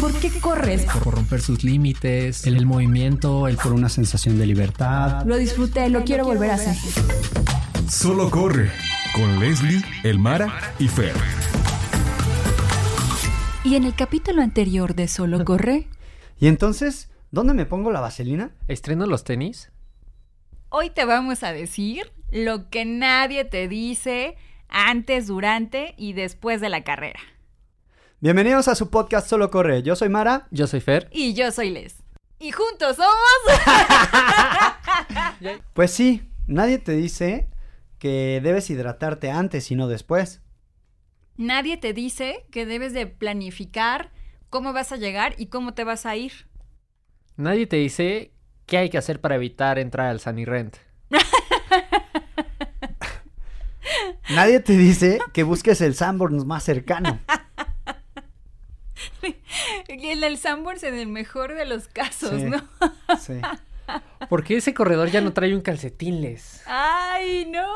¿Por qué corres? Por romper sus límites, el, el movimiento, el por una sensación de libertad. Lo disfruté, lo quiero volver a hacer. Solo corre con Leslie, Elmara y Fer. Y en el capítulo anterior de Solo corre, Y entonces, ¿dónde me pongo la vaselina? ¿Estreno los tenis? hoy te vamos a decir lo que nadie te dice antes, durante y después de la carrera. Bienvenidos a su podcast Solo Corre. Yo soy Mara. Yo soy Fer. Y yo soy Les. Y juntos somos... Pues sí, nadie te dice que debes hidratarte antes y no después. Nadie te dice que debes de planificar cómo vas a llegar y cómo te vas a ir. Nadie te dice qué hay que hacer para evitar entrar al Sunny Rent. Nadie te dice que busques el Sanborns más cercano. El del Sanborns en el mejor de los casos, Sí. ¿no? Sí. Porque ese corredor ya no trae un calcetín, Les? ¡Ay, no!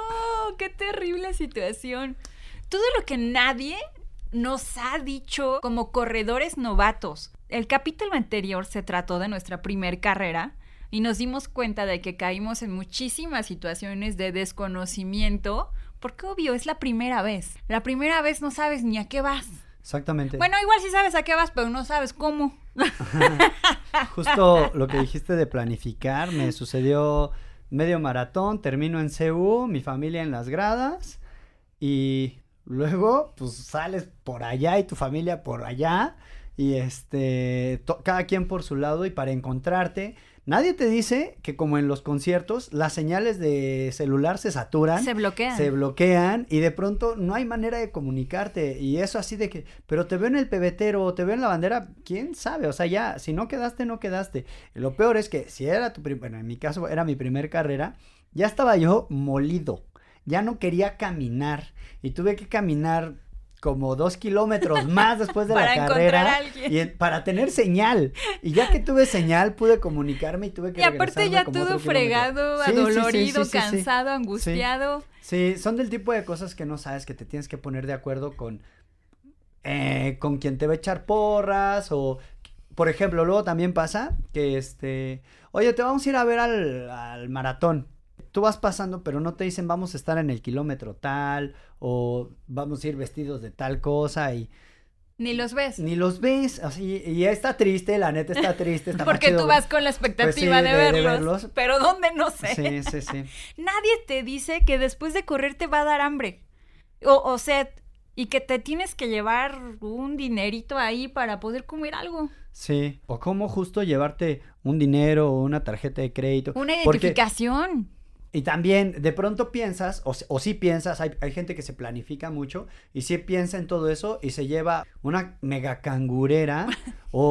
¡Qué terrible situación! Todo lo que nadie nos ha dicho como corredores novatos. El capítulo anterior se trató de nuestra primer carrera y nos dimos cuenta de que caímos en muchísimas situaciones de desconocimiento porque obvio es la primera vez. La primera vez no sabes ni a qué vas. Exactamente. Bueno, igual sí sabes a qué vas, pero no sabes cómo. Justo lo que dijiste de planificar, me sucedió medio maratón, termino en CU, mi familia en las gradas y luego pues sales por allá y tu familia por allá y este cada quien por su lado y para encontrarte nadie te dice que como en los conciertos las señales de celular se saturan Se bloquean. se bloquean y de pronto no hay manera de comunicarte y eso así de que, pero te veo en el pebetero o te veo en la bandera, quién sabe, o sea, ya, si no quedaste, no quedaste. Y lo peor es que si era tu, bueno, en mi caso era mi primer carrera, ya estaba yo molido, ya no quería caminar y tuve que caminar como dos kilómetros más después de Para la carrera y en- para tener señal y ya que tuve señal pude comunicarme y tuve que Y aparte ya como todo fregado, Sí, adolorido, sí, sí, sí. cansado, angustiado. Sí, son del tipo de cosas que no sabes que te tienes que poner de acuerdo con eh, con quien te va a echar porras o por ejemplo, luego también pasa que este, oye, te vamos a ir a ver al, al maratón. Tú vas pasando, pero no te dicen vamos a estar en el kilómetro tal o vamos a ir vestidos de tal cosa y Ni los ves. ni los ves, así y está triste, la neta está triste, está Porque tú vas con la expectativa Pues sí, de, de- de verlos. Pero ¿dónde? No sé. Sí, sí, sí. Nadie te dice que después de correr te va a dar hambre. O, o sed. Y que te tienes que llevar un dinerito ahí para poder comer algo. Sí, o cómo justo llevarte un dinero o una tarjeta de crédito. Una Porque- identificación. Y también de pronto piensas, o, o sí piensas, hay, hay gente que se planifica mucho y sí piensa en todo eso y se lleva una mega cangurera o,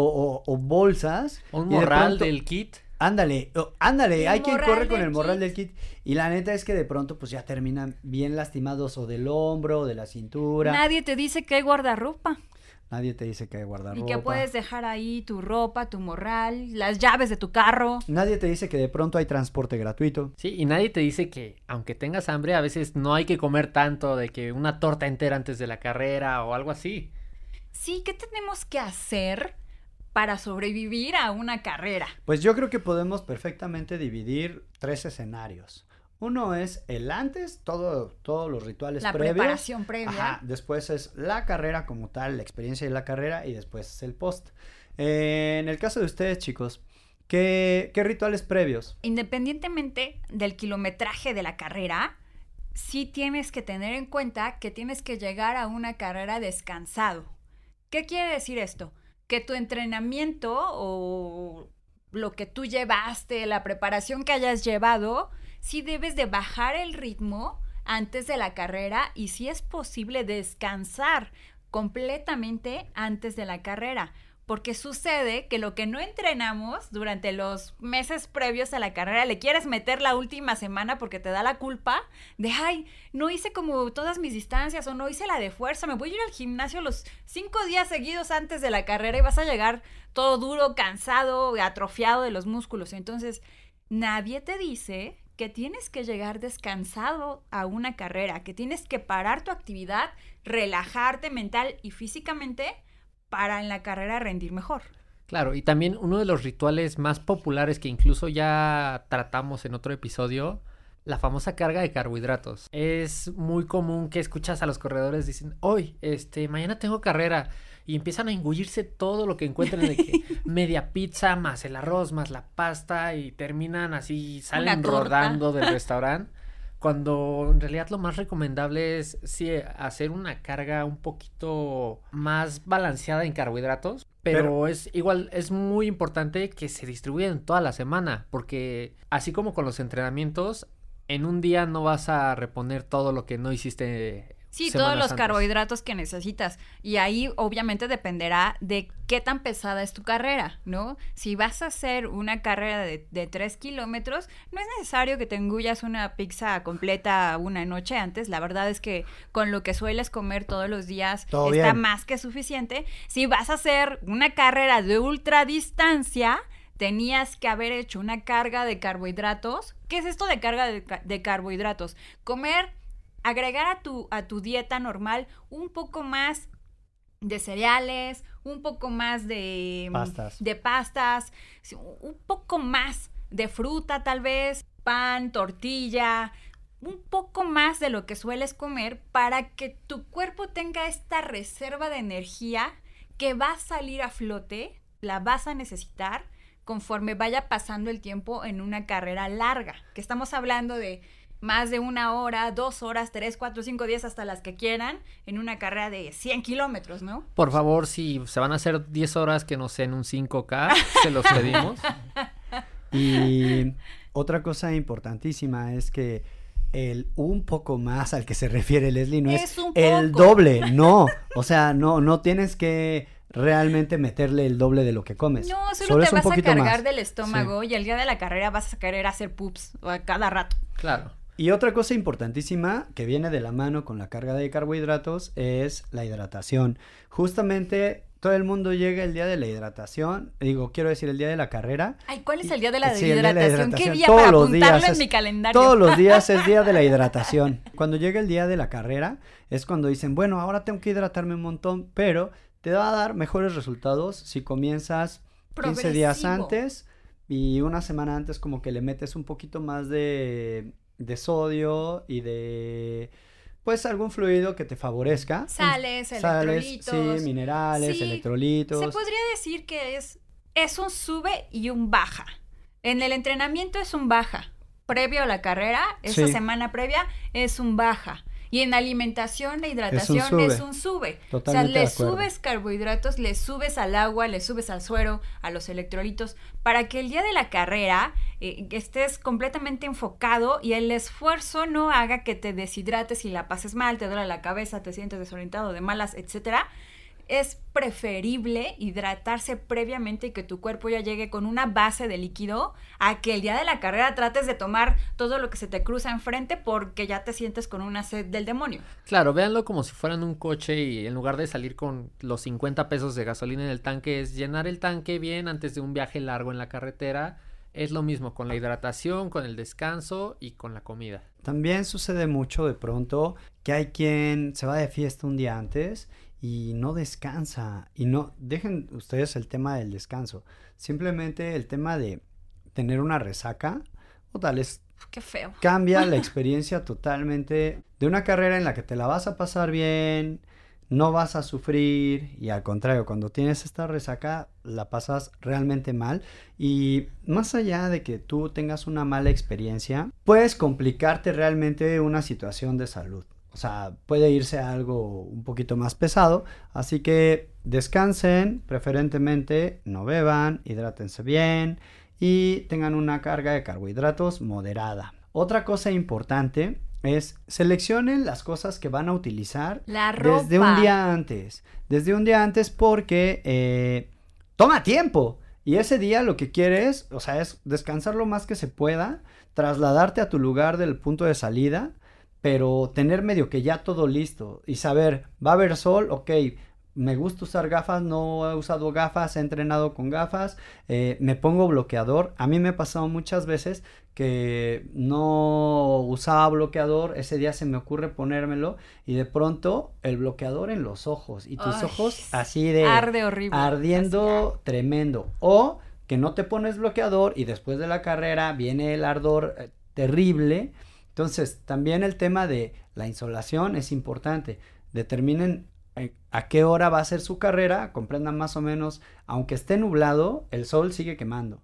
o- o bolsas. Un de morral pronto- del kit. Ándale, ándale, El hay quien corre con el morral kit. del kit. Y la neta es que de pronto pues ya terminan bien lastimados o del hombro o de la cintura. Nadie te dice que hay guardarropa. Nadie te dice que hay guardar Y que ropa. puedes dejar ahí tu ropa, tu morral, las llaves de tu carro. Nadie te dice que de pronto hay transporte gratuito. Sí, y nadie te dice que aunque tengas hambre, a veces no hay que comer tanto, de que una torta entera antes de la carrera o algo así. Sí, ¿qué tenemos que hacer para sobrevivir a una carrera? Pues yo creo que podemos perfectamente dividir tres escenarios. Uno es el antes, todo, todos los rituales La previos. preparación previa. Ajá, después es la carrera como tal, la experiencia de la carrera y después es el post. Eh, en el caso de ustedes, chicos, ¿qué, qué rituales previos? Independientemente del kilometraje de la carrera, sí tienes que tener en cuenta que tienes que llegar a una carrera descansado. ¿Qué quiere decir esto? Que tu entrenamiento o lo que tú llevaste, la preparación que hayas llevado, sí debes de bajar el ritmo antes de la carrera y si es posible descansar completamente antes de la carrera. Porque sucede que lo que no entrenamos durante los meses previos a la carrera, le quieres meter la última semana porque te da la culpa de, ay, no hice como todas mis distancias o no hice la de fuerza, me voy a ir al gimnasio los cinco días seguidos antes de la carrera y vas a llegar todo duro, cansado, atrofiado de los músculos. Entonces, nadie te dice que tienes que llegar descansado a una carrera, que tienes que parar tu actividad, relajarte mental y físicamente para en la carrera rendir mejor. Claro, y también uno de los rituales más populares que incluso ya tratamos en otro episodio, la famosa carga de carbohidratos. Es muy común que escuchas a los corredores dicen, hoy, este, mañana tengo carrera. Y empiezan a engullirse todo lo que encuentran de que media pizza, más el arroz, más la pasta, y terminan así, salen rodando del restaurante. Cuando en realidad lo más recomendable es sí, hacer una carga un poquito más balanceada en carbohidratos. Pero, es igual, es muy importante que se distribuyan toda la semana. Porque así como con los entrenamientos, en un día no vas a reponer todo lo que no hiciste Sí, todos los carbohidratos que necesitas. Y ahí obviamente dependerá de qué tan pesada es tu carrera, ¿no? Si vas a hacer una carrera de, de tres kilómetros, no es necesario que te engullas una pizza completa una noche antes. La verdad es que con lo que sueles comer todos los días está más que suficiente. Si vas a hacer una carrera de ultradistancia, tenías que haber hecho una carga de carbohidratos. ¿Qué es esto de carga de, de carbohidratos? Comer agregar a tu, a tu dieta normal un poco más de cereales, un poco más de pastas. de pastas, un poco más de fruta tal vez, pan, tortilla, un poco más de lo que sueles comer para que tu cuerpo tenga esta reserva de energía que va a salir a flote, la vas a necesitar conforme vaya pasando el tiempo en una carrera larga, que estamos hablando de más de una hora, dos horas, tres, cuatro, cinco, diez, hasta las que quieran, en una carrera de 100 kilómetros, ¿no? Por favor, si se van a hacer 10 horas que no sean un 5K, se los pedimos. Y otra cosa importantísima es que el un poco más al que se refiere Leslie no es, el doble, no, o sea, no, no tienes que realmente meterle el doble de lo que comes. No, solo, te vas a cargar del estómago y el día de la carrera vas a querer hacer pups a cada rato. Claro. Y otra cosa importantísima que viene de la mano con la carga de carbohidratos es la hidratación. Justamente todo el mundo llega el día de la hidratación, digo, quiero decir el día de la carrera. Ay, ¿cuál es el día de la, hidratación? ¿Qué día para apuntarlo en mi calendario? Todos los días es día de la hidratación. Cuando llega el día de la carrera es cuando dicen, bueno, ahora tengo que hidratarme un montón, pero te va a dar mejores resultados si comienzas 15 días antes y una semana antes como que le metes un poquito más de de sodio y de pues algún fluido que te favorezca. Sales, electrolitos. Sí, minerales, electrolitos. Se podría decir que es, es un sube y un baja. En el entrenamiento es un baja. Previo a la carrera, esa semana previa, es un baja. Y en alimentación, la hidratación es un sube. o sea, le subes carbohidratos, le subes al agua, le subes al suero, a los electrolitos, para que el día de la carrera eh, estés completamente enfocado y el esfuerzo no haga que te deshidrates y la pases mal, te duele la cabeza, te sientes desorientado, de malas, etcétera es preferible hidratarse previamente y que tu cuerpo ya llegue con una base de líquido a que el día de la carrera trates de tomar todo lo que se te cruza enfrente porque ya te sientes con una sed del demonio. Claro, véanlo como si fueran un coche y en lugar de salir con los 50 pesos de gasolina en el tanque es llenar el tanque bien antes de un viaje largo en la carretera. Es lo mismo con la hidratación, con el descanso y con la comida. También sucede mucho de pronto que hay quien se va de fiesta un día antes y no descansa. Y no, dejen ustedes el tema del descanso. Simplemente el tema de tener una resaca, o tal es... Qué feo. Cambia la experiencia totalmente de una carrera en la que te la vas a pasar bien, no vas a sufrir y al contrario, cuando tienes esta resaca la pasas realmente mal y más allá de que tú tengas una mala experiencia, puedes complicarte realmente una situación de salud. O sea, puede irse a algo un poquito más pesado. Así que descansen, preferentemente no beban, hidrátense bien y tengan una carga de carbohidratos moderada. Otra cosa importante es seleccionen las cosas que van a utilizar desde un día antes. Desde un día antes porque eh, toma tiempo. Y ese día lo que quieres, o sea, es descansar lo más que se pueda, trasladarte a tu lugar del punto de salida pero tener medio que ya todo listo y saber, va a haber sol, ok, me gusta usar gafas, no he usado gafas, he entrenado con gafas, eh, me pongo bloqueador. A mí me ha pasado muchas veces que no usaba bloqueador, ese día se me ocurre ponérmelo y de pronto el bloqueador en los ojos y tus Ay, ojos así de Arde horrible. ardiendo tremendo o que no te pones bloqueador y después de la carrera viene el ardor eh, terrible. Entonces, también el tema de la insolación es importante. Determinen eh, a qué hora va a ser su carrera, comprendan más o menos, aunque esté nublado, el sol sigue quemando.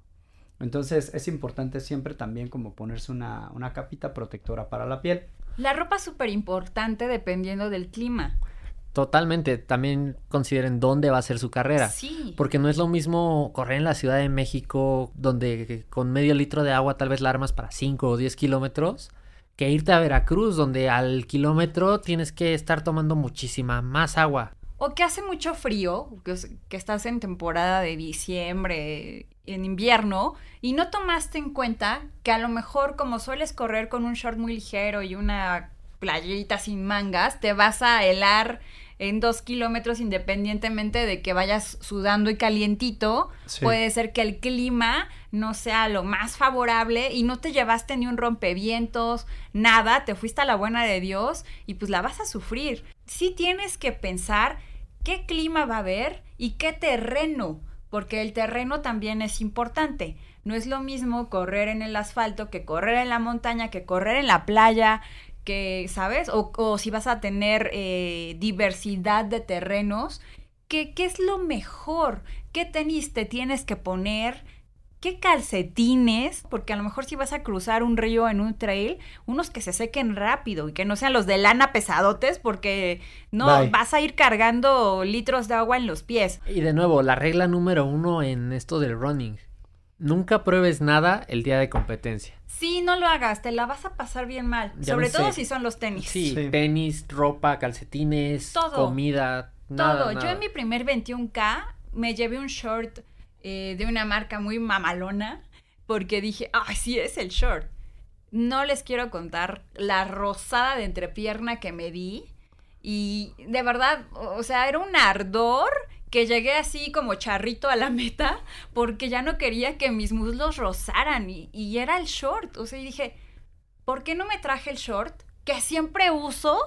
Entonces es importante siempre también como ponerse una, una capita protectora para la piel. La ropa es súper importante dependiendo del clima. Totalmente. También consideren dónde va a ser su carrera. Sí. Porque no es lo mismo correr en la Ciudad de México, donde con medio litro de agua tal vez la armas para 5 o 10 kilómetros, que irte a Veracruz, donde al kilómetro tienes que estar tomando muchísima más agua. O que hace mucho frío, que, es- que estás en temporada de diciembre, en invierno, y no tomaste en cuenta que a lo mejor como sueles correr con un short muy ligero y una playita sin mangas, te vas a helar en dos kilómetros independientemente de que vayas sudando y calientito. Sí. Puede ser que el clima no sea lo más favorable y no te llevaste ni un rompevientos, nada, te fuiste a la buena de Dios y pues la vas a sufrir. Sí tienes que pensar qué clima va a haber y qué terreno, porque el terreno también es importante. No es lo mismo correr en el asfalto que correr en la montaña, que correr en la playa, que, ¿sabes? O, o si vas a tener eh, diversidad de terrenos, ¿qué, ¿qué es lo mejor? ¿Qué tenis te tienes que poner? ¿Qué calcetines? Porque a lo mejor si vas a cruzar un río en un trail, unos que se sequen rápido y que no sean los de lana pesadotes porque no Bye. vas a ir cargando litros de agua en los pies. Y de nuevo, la regla número uno en esto del running. Nunca pruebes nada el día de competencia. Sí, no lo hagas, te la vas a pasar bien mal. Ya sobre todo sé. si son los tenis. Sí, Sí. tenis, ropa, calcetines, Todo. comida, Todo. nada, Yo nada. en mi primer 21K me llevé un short eh, de una marca muy mamalona porque dije, ay, sí es el short. No les quiero contar la rosada de entrepierna que me di y de verdad, o sea, era un ardor que llegué así como charrito a la meta porque ya no quería que mis muslos rozaran y, y era el short. O sea, y dije, ¿por qué no me traje el short que siempre uso?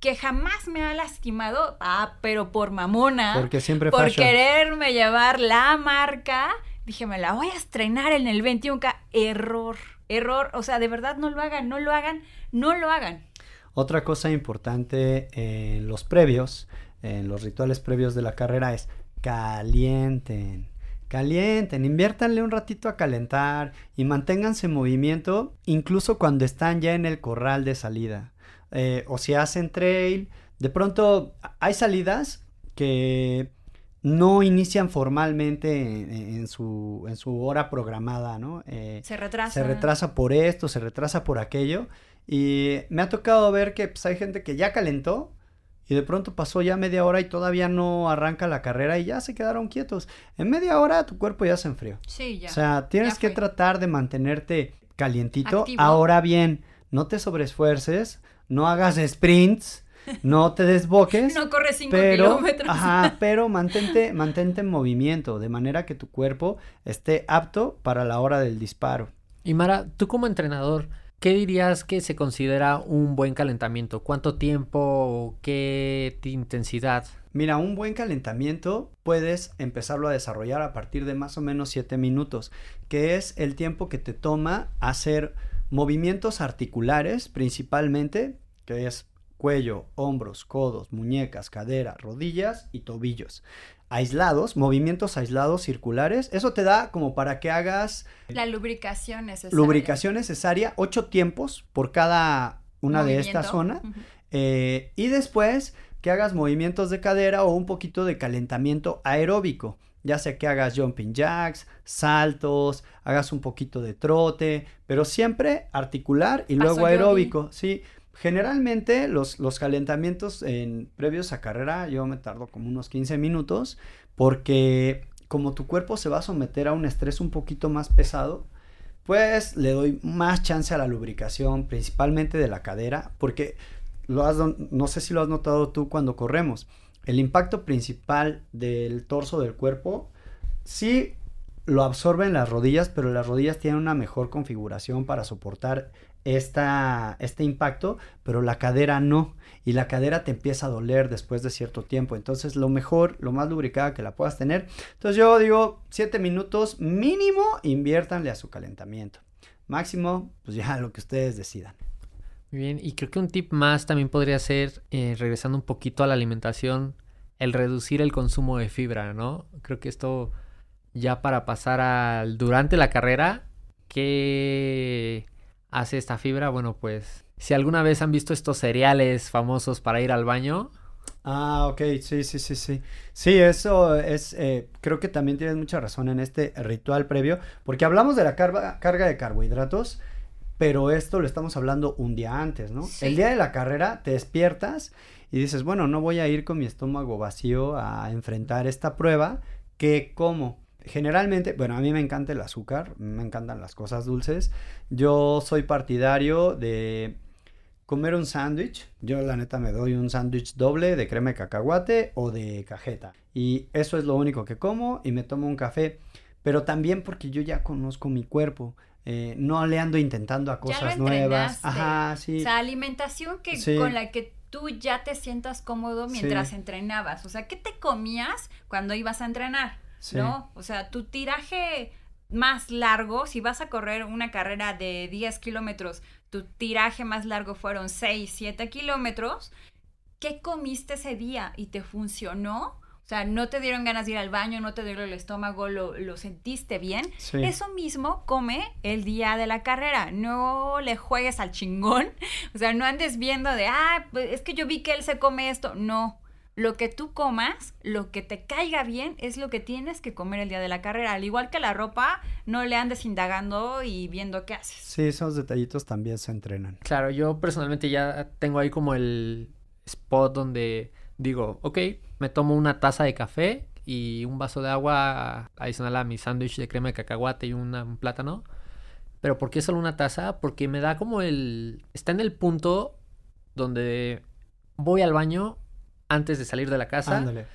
Que jamás me ha lastimado, ah, pero por mamona Porque siempre por fashion. quererme llevar la marca, dije, me la voy a estrenar en el 21K. Error, error. O sea, de verdad no lo hagan, no lo hagan, no lo hagan. Otra cosa importante en los previos, en los rituales previos de la carrera es calienten. Calienten, inviértanle un ratito a calentar y manténganse en movimiento incluso cuando están ya en el corral de salida. Eh, o si hacen trail, de pronto hay salidas que no inician formalmente en, en su, en su hora programada, ¿no? Eh, Se retrasa. se retrasa por esto, se retrasa por aquello. Y me ha tocado ver que pues, hay gente que ya calentó y de pronto pasó ya media hora y todavía no arranca la carrera y ya se quedaron quietos. En media hora tu cuerpo ya se enfrió. Sí, ya. O sea, tienes que tratar de mantenerte calientito. Activo. Ahora bien, no te sobreesfuerces, no hagas sprints, no te desboques. no corre 5 Pero, kilómetros. ajá, pero mantente, mantente en movimiento, de manera que tu cuerpo esté apto para la hora del disparo. Y Mara, tú como entrenador, ¿qué dirías que se considera un buen calentamiento? ¿Cuánto tiempo? ¿Qué intensidad? Mira, un buen calentamiento puedes empezarlo a desarrollar a partir de más o menos 7 minutos, que es el tiempo que te toma hacer movimientos articulares principalmente, que es cuello, hombros, codos, muñecas, cadera, rodillas y tobillos. Aislados, movimientos aislados circulares, eso te da como para que hagas La lubricación necesaria. lubricación necesaria, ocho tiempos por cada una de zonas. Ujú. Eh, y después que hagas movimientos de cadera o un poquito de calentamiento aeróbico. Ya sea que hagas jumping jacks, saltos, hagas un poquito de trote, pero siempre articular y Paso luego yogi. aeróbico. Sí, generalmente los, los calentamientos en, previos a carrera yo me tardo como unos 15 minutos porque como tu cuerpo se va a someter a un estrés un poquito más pesado, pues le doy más chance a la lubricación, principalmente de la cadera, porque lo has, no sé si lo has notado tú cuando corremos. el impacto principal del torso del cuerpo sí lo absorben las rodillas, pero las rodillas tienen una mejor configuración para soportar esta, este impacto, pero la cadera no. Y la cadera te empieza a doler después de cierto tiempo. Entonces, lo mejor, lo más lubricada que la puedas tener. Entonces, yo digo, 7 minutos mínimo, inviértanle a su calentamiento. Máximo, pues ya lo que ustedes decidan. Muy bien, y creo que un tip más también podría ser, eh, regresando un poquito a la alimentación, el reducir el consumo de fibra, ¿no? Creo que esto ya para pasar al durante la carrera, ¿qué hace esta fibra? Bueno, pues si alguna vez han visto estos cereales famosos para ir al baño. Ah, ok, sí, sí, sí, sí. Sí, eso es, eh, creo que también tienes mucha razón en este ritual previo, porque hablamos de la carga, carga de carbohidratos, pero esto lo estamos hablando un día antes, ¿no? Sí. El día de la carrera te despiertas y dices, bueno, no voy a ir con mi estómago vacío a enfrentar esta prueba, ¿qué como? Generalmente, bueno, a mí me encanta el azúcar, me encantan las cosas dulces. Yo soy partidario de comer un sándwich. Yo la neta me doy un sándwich doble de crema de cacahuate o de cajeta. Y eso es lo único que como y me tomo un café. Pero también porque yo ya conozco mi cuerpo. Eh, no le ando intentando a Ya cosas lo nuevas. Ajá, sí. O sea, alimentación que Sí. con la que tú ya te sientas cómodo mientras Sí. entrenabas. O sea, ¿qué te comías cuando ibas a entrenar? Sí. ¿No? O sea, tu tiraje más largo, si vas a correr una carrera de 10 kilómetros, tu tiraje más largo fueron 6, 7 kilómetros, ¿qué comiste ese día y te funcionó? O sea, no te dieron ganas de ir al baño, no te dieron el estómago, lo, lo sentiste bien. Sí. Eso mismo come el día de la carrera. No le juegues al chingón. O sea, no andes viendo de, ah, pues, es que yo vi que él se come esto. No. Lo que tú comas, lo que te caiga bien, es lo que tienes que comer el día de la carrera. Al igual que la ropa, no le andes indagando y viendo qué haces. Sí, esos detallitos también se entrenan. Claro, yo personalmente ya tengo ahí como el spot donde digo, ok, me tomo una taza de café y un vaso de agua adicional a mi sándwich de crema de cacahuate y una- un plátano. Pero ¿por qué solo una taza? Porque me da como el... Está en el punto donde voy al baño antes de salir de la casa Ándale.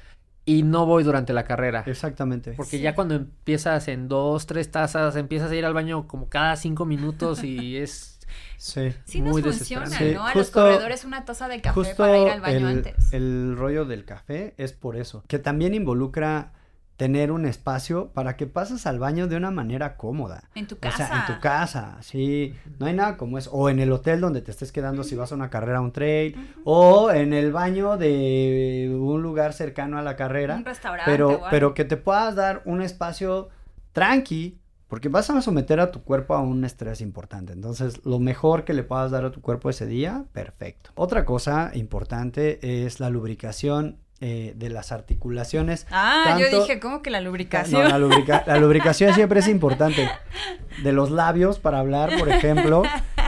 y no voy durante la carrera. Exactamente. Porque Sí. ya cuando empiezas en dos, tres tazas, empiezas a ir al baño como cada cinco minutos y es... Sí. Sí nos Muy funciona. Sí, ¿no? A justo- los corredores una taza de café Justo para ir al baño el, antes. el rollo del café es por eso, que también involucra tener un espacio para que pases al baño de una manera cómoda. En tu O casa. sea, en tu casa, sí, no hay nada como eso. O en el hotel donde te estés quedando si vas a una carrera, a un trail, o en el baño de un lugar cercano a la carrera. Un restaurante. pero, o pero que te puedas dar un espacio tranqui, porque vas a someter a tu cuerpo a un estrés importante. Entonces, lo mejor que le puedas dar a tu cuerpo ese día, perfecto. Otra cosa importante es la lubricación eh, de las articulaciones. Ah, yo tanto- dije, ¿cómo que la lubricación? No, la, lubrica- la lubricación siempre es importante. De los labios para hablar, por ejemplo,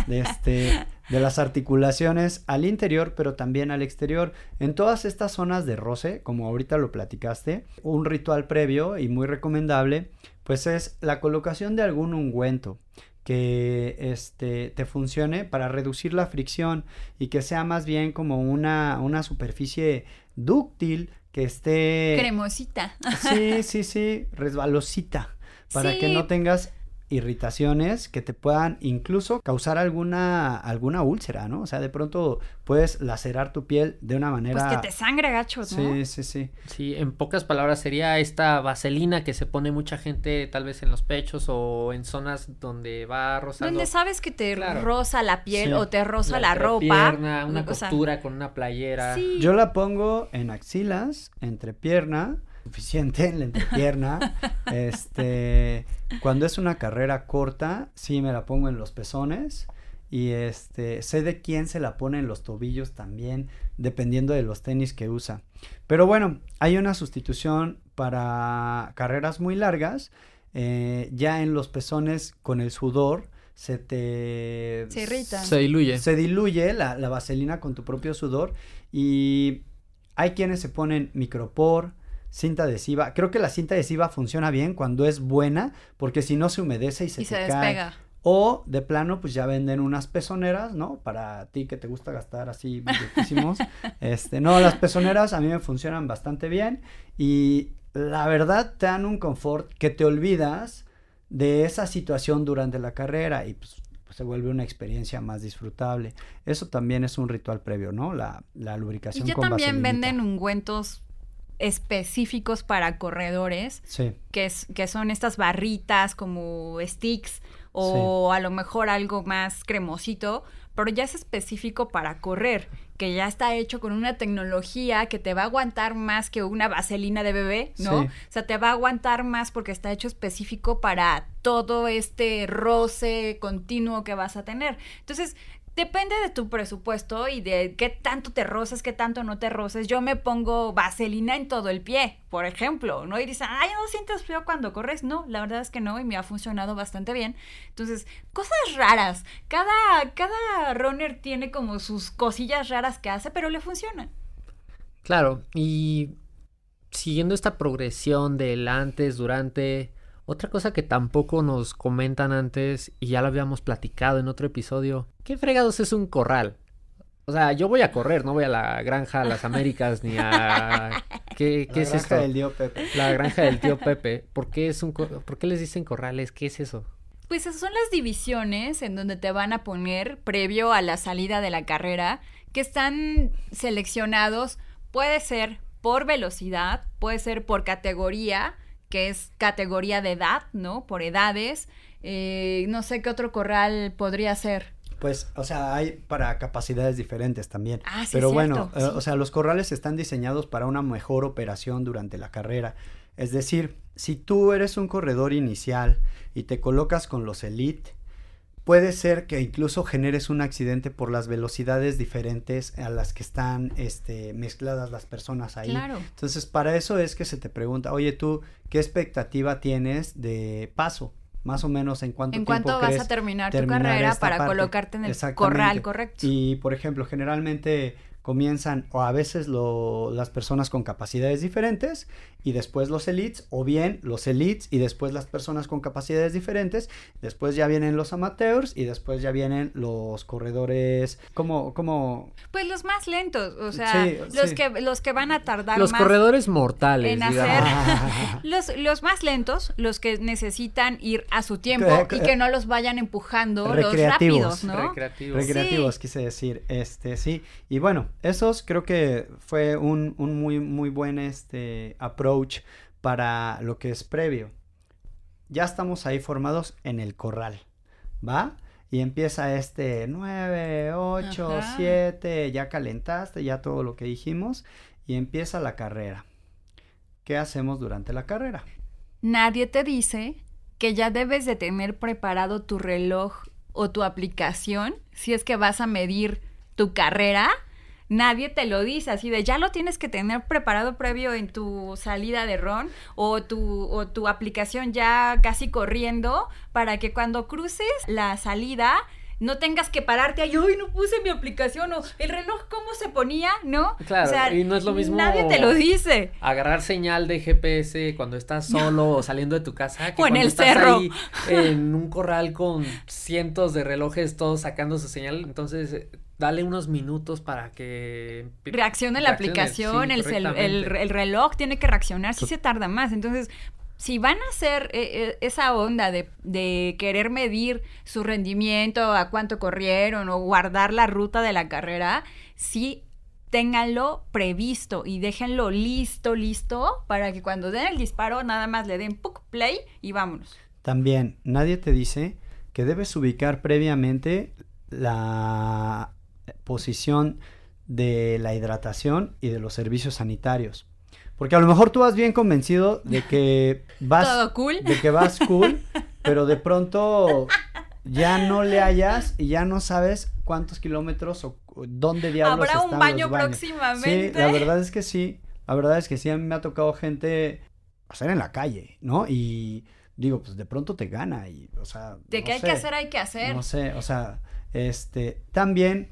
de este de las articulaciones al interior, pero también al exterior. En todas estas zonas de roce, como ahorita lo platicaste, un ritual previo y muy recomendable, pues es la colocación de algún ungüento que este te funcione para reducir la fricción y que sea más bien como una, una superficie dúctil que esté Cremosita. Sí, sí, sí, resbalosita, para que no tengas irritaciones que te puedan incluso causar alguna alguna úlcera, ¿no? O sea, de pronto puedes lacerar tu piel de una manera Pues que te sangre gachos, ¿no? Sí, sí, sí. Sí, en pocas palabras sería esta vaselina que se pone mucha gente tal vez en los pechos o en zonas donde va rozando Donde sabes que te Claro. roza la piel Sí. o te roza la, ropa. entrepierna, una costura con una playera. sí. Yo la pongo en axilas, entrepierna, suficiente en la entrepierna. este, cuando es una carrera corta, sí me la pongo en los pezones. Y este, sé de quién se la pone en los tobillos también, dependiendo de los tenis que usa. Pero bueno, hay una sustitución para carreras muy largas. eh, ya en los pezones con el sudor se te Se irritan. Se diluye. se diluye la, la vaselina con tu propio sudor y hay quienes se ponen micropor, cinta adhesiva. Creo que la cinta adhesiva funciona bien cuando es buena porque si no se humedece y se y se despega. O de plano, pues ya venden unas pezoneras, ¿no? Para ti que te gusta gastar así muchísimos. este, no, las pezoneras a mí me funcionan bastante bien y la verdad te dan un confort que te olvidas de esa situación durante la carrera y pues, pues, se vuelve una experiencia más disfrutable. Eso también es un ritual previo, ¿no? La, la lubricación Y ya con también vaselinita. venden ungüentos específicos para corredores, Sí, que, es, que son estas barritas como sticks o a lo mejor algo más cremosito, pero ya es específico para correr, que ya está hecho con una tecnología que te va a aguantar más que una vaselina de bebé, ¿no? Sí. O sea, te va a aguantar más porque está hecho específico para todo este roce continuo que vas a tener. Entonces, Depende de tu presupuesto y de qué tanto te roces, qué tanto no te roces. Yo me pongo vaselina en todo el pie, por ejemplo, ¿no? Y dicen, ay, ¿no sientes frío cuando corres? No, la verdad es que no y me ha funcionado bastante bien. Entonces, cosas raras. Cada, cada runner tiene como sus cosillas raras que hace, pero le funcionan. Claro, y siguiendo esta progresión del antes, durante, otra cosa que tampoco nos comentan antes y ya lo habíamos platicado en otro episodio, ¿qué fregados es un corral? O sea, yo voy a correr, no voy a la granja, a las Américas, ni a... ¿Qué, qué La es granja esto? del tío Pepe. La granja del tío Pepe. ¿Por qué, es un cor- ¿Por qué les dicen corrales? ¿Qué es eso? Pues esas son las divisiones en donde te van a poner previo a la salida de la carrera, que están seleccionados, puede ser por velocidad, puede ser por categoría, que es categoría de edad, ¿no? Por edades. Eh, no sé qué otro corral podría ser. Pues, o sea, hay para capacidades diferentes también. Ah, sí, Pero es bueno, cierto, eh, sí. o sea, los corrales están diseñados para una mejor operación durante la carrera. Es decir, si tú eres un corredor inicial y te colocas con los elite, puede ser que incluso generes un accidente por las velocidades diferentes a las que están este, mezcladas las personas ahí. Claro. Entonces, para eso es que se te pregunta, oye, tú, ¿qué expectativa tienes de paso? Más o menos en cuánto ¿En tiempo cuánto vas crees a terminar, terminar tu carrera para parte? colocarte en el corral correcto? Y, por ejemplo, generalmente comienzan o a veces lo- las personas con capacidades diferentes y después los elites o bien los elites y después las personas con capacidades diferentes después ya vienen los amateurs y después ya vienen los corredores como como Pues los más lentos, o sea, Sí, los sí. que los que van a tardar Los más corredores mortales, en hacer los, los más lentos, los que necesitan ir a su tiempo Que- y que- no los vayan empujando los rápidos, ¿no? Recreativos. recreativos Sí. quise decir este sí y bueno esos creo que fue un, un muy muy buen este approach para lo que es previo ya estamos ahí formados en el corral va y empieza este 9, 8, Ajá. 7, ya calentaste, ya todo lo que dijimos, y empieza la carrera. ¿Qué hacemos durante la carrera? Nadie te dice que ya debes de tener preparado tu reloj o tu aplicación si es que vas a medir tu carrera. Nadie te lo dice así de ya lo tienes que tener preparado previo en tu salida de ron o tu, o tu aplicación ya casi corriendo para que cuando cruces la salida no tengas que pararte ahí, uy, no puse mi aplicación o el reloj cómo se ponía, ¿no? Claro, y no es lo mismo- Nadie te lo dice. Agarrar señal de GPS cuando estás solo o saliendo de tu casa. que O en cuando el estás cerro. ahí en un corral con cientos de relojes todos sacando su señal. Entonces, eh, dale unos minutos para que... reaccione la reaccione, aplicación, sí, el, el, el reloj tiene que reaccionar, sí se tarda más. Entonces, si van a hacer eh, eh, esa onda de, de querer medir su rendimiento, a cuánto corrieron o guardar la ruta de la carrera, sí ténganlo previsto y déjenlo listo, listo, para que cuando den el disparo nada más le den puc, play y vámonos. También, nadie te dice que debes ubicar previamente la posición de la hidratación y de los servicios sanitarios. Porque a lo mejor tú vas bien convencido de que vas Todo cool. de que vas cool, pero de pronto ya no le hallas y ya no sabes cuántos kilómetros o o dónde diablos Habrá un baño los baños. próximamente. Sí, la verdad es que sí. La verdad es que sí, a mí me ha tocado gente hacer en la calle, ¿no? Y digo, pues de pronto te gana y, o sea, De no que hay sé, que hacer, hay que hacer. No sé, o sea, este, también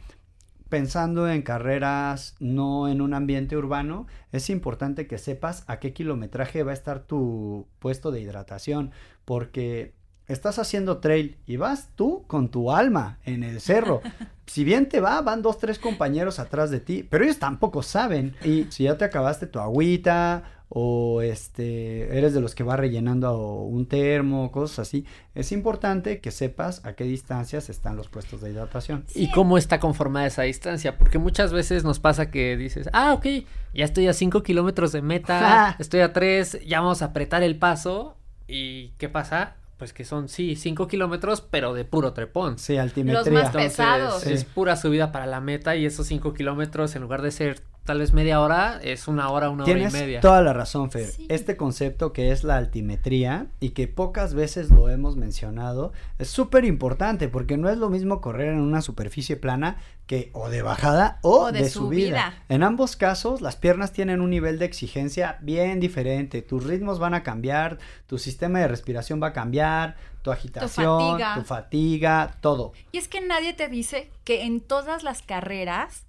pensando en carreras no en un ambiente urbano, es importante que sepas a qué kilometraje va a estar tu puesto de hidratación, porque estás haciendo trail y vas tú con tu alma en el cerro. Si bien te va, van dos, tres compañeros atrás de ti, pero ellos tampoco saben. Y si ya te acabaste tu agüita o este eres de los que va rellenando un termo, cosas así, es importante que sepas a qué distancias están los puestos de hidratación. Y cómo está conformada esa distancia, porque muchas veces nos pasa que dices, ah, ok, ya estoy a 5 kilómetros de meta, estoy a 3, ya vamos a apretar el paso, ¿y qué pasa? Pues que son, sí, 5 kilómetros, pero de puro trepón. Sí, altimetría. Los más pesados. Es pura subida para la meta y esos 5 kilómetros, en lugar de ser tal vez media hora, es una hora, una hora y media. Tienes toda la razón, Fer. Este concepto que es la altimetría y que pocas veces lo hemos mencionado, es súper importante porque no es lo mismo correr en una superficie plana que o de bajada o, de, subida. En ambos casos, las piernas tienen un nivel de exigencia bien diferente. Tus ritmos van a cambiar, tu sistema de respiración va a cambiar, tu agitación, tu fatiga todo. Y es que nadie te dice que en todas las carreras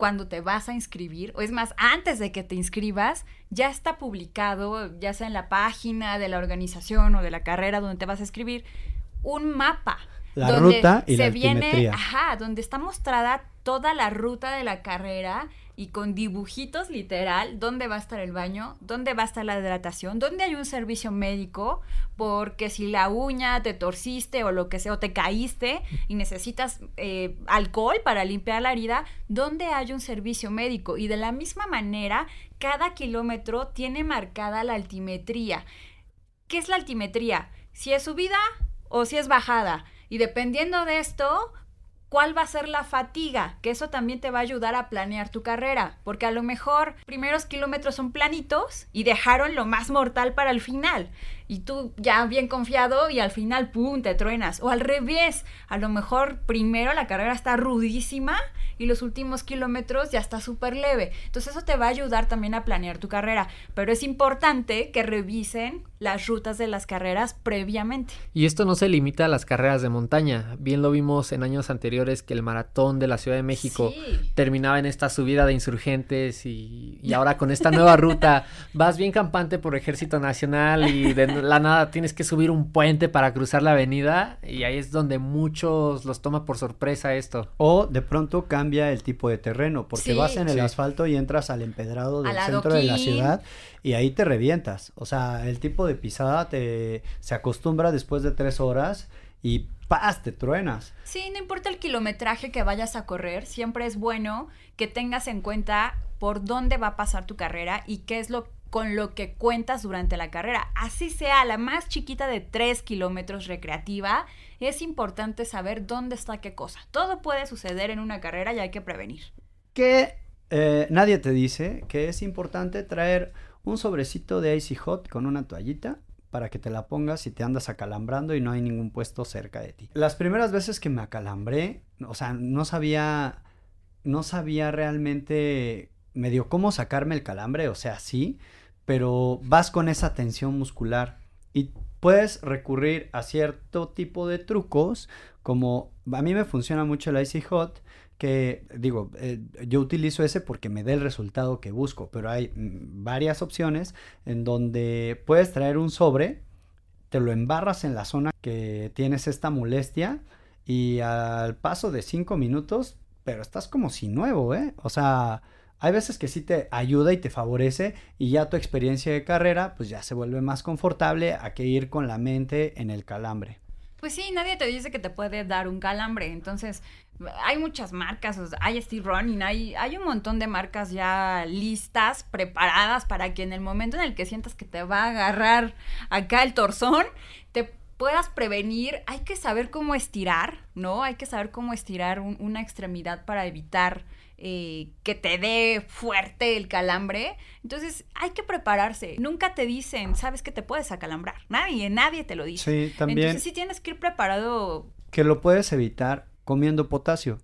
cuando te vas a inscribir, o es más, antes de que te inscribas, ya está publicado, ya sea en la página de la organización o de la carrera donde te vas a inscribir, un mapa. La ruta y se la viene, ajá, donde está mostrada toda la ruta de la carrera y con dibujitos literal, dónde va a estar el baño, dónde va a estar la hidratación, dónde hay un servicio médico, porque si la uña te torciste o lo que sea, o te caíste y necesitas eh, alcohol para limpiar la herida, dónde hay un servicio médico. Y de la misma manera, cada kilómetro tiene marcada la altimetría. ¿Qué es la altimetría? Si es subida o si es bajada. Y dependiendo de esto, cuál va a ser la fatiga, que eso también te va a ayudar a planear tu carrera, porque a lo mejor primeros kilómetros son planitos y dejaron lo más mortal para el final y tú ya bien confiado y al final, ¡pum!, te truenas. O al revés, a lo mejor primero la carrera está rudísima y los últimos kilómetros ya está súper leve. Entonces eso te va a ayudar también a planear tu carrera, pero es importante que revisen las rutas de las carreras previamente. Y esto no se limita a las carreras de montaña. Bien lo vimos en años anteriores que el maratón de la Ciudad de México terminaba en esta subida de insurgentes y, y ahora con esta nueva ruta vas bien campante por Ejército Nacional y de la nada tienes que subir un puente para cruzar la avenida y ahí es donde muchos los toma por sorpresa esto. O de pronto cambia el tipo de terreno porque vas en el asfalto y entras al empedrado del centro de la ciudad y ahí te revientas. O sea, el tipo de pisada te se acostumbra después de tres horas y ¡paz! te truenas. Sí, no importa el kilometraje que vayas a correr, siempre es bueno que tengas en cuenta por dónde va a pasar tu carrera y qué es lo con lo que cuentas durante la carrera. Así sea la más chiquita de 3 kilómetros recreativa, es importante saber dónde está qué cosa. Todo puede suceder en una carrera y hay que prevenir. Que eh, nadie te dice que es importante traer un sobrecito de Icy Hot con una toallita para que te la pongas si te andas acalambrando y no hay ningún puesto cerca de ti. Las primeras veces que me acalambré, o sea, no sabía, no sabía realmente medio cómo sacarme el calambre, o sea, sí, pero vas con esa tensión muscular y puedes recurrir a cierto tipo de trucos como a mí me funciona mucho el Icy Hot que digo, eh, yo utilizo ese porque me da el resultado que busco, pero hay mm, varias opciones en donde puedes traer un sobre, te lo embarras en la zona que tienes esta molestia y al paso de cinco minutos, pero estás como si nuevo, ¿eh? O sea, hay veces que sí te ayuda y te favorece y ya tu experiencia de carrera pues ya se vuelve más confortable a que ir con la mente en el calambre. Pues sí, nadie te dice que te puede dar un calambre, entonces hay muchas marcas, hay Steve Running, hay, un montón de marcas ya listas, preparadas para que en el momento en el que sientas que te va a agarrar acá el torzón, te puedas prevenir, hay que saber cómo estirar, ¿no? Hay que saber cómo estirar una extremidad para evitar eh, que te dé fuerte el calambre. Entonces hay que prepararse. Nunca te dicen, sabes que te puedes acalambrar. Nadie, nadie te lo dice. Sí, también. Entonces sí tienes que ir preparado. Que lo puedes evitar comiendo potasio.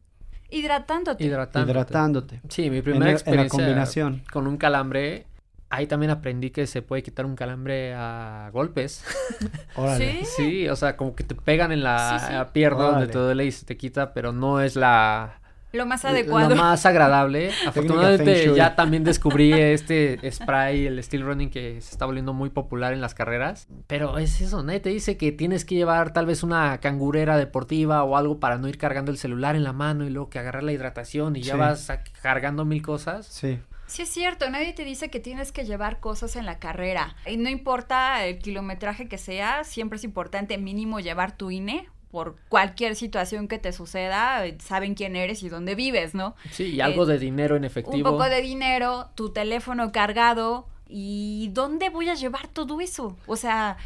Hidratándote. Hidratándote. Sí, mi primera experiencia combinación. con un calambre ahí también aprendí que se puede quitar un calambre a golpes. ¿Sí? sí, o sea, como que te pegan en la pierna donde te duele y se te quita, pero no es la lo más adecuado. Lo más agradable. Afortunadamente ya también descubrí este spray, el steel running que se está volviendo muy popular en las carreras. Pero es eso, nadie te dice que tienes que llevar tal vez una cangurera deportiva o algo para no ir cargando el celular en la mano y luego que agarrar la hidratación y ya vas cargando mil cosas. Sí. Sí es cierto, nadie te dice que tienes que llevar cosas en la carrera. Y no importa el kilometraje que sea, siempre es importante mínimo llevar tu INE por cualquier situación que te suceda, saben quién eres y dónde vives, ¿no? Sí, y algo Eh, de dinero en Un efectivo. poco de dinero, tu teléfono cargado y ¿dónde voy a llevar todo eso? O sea,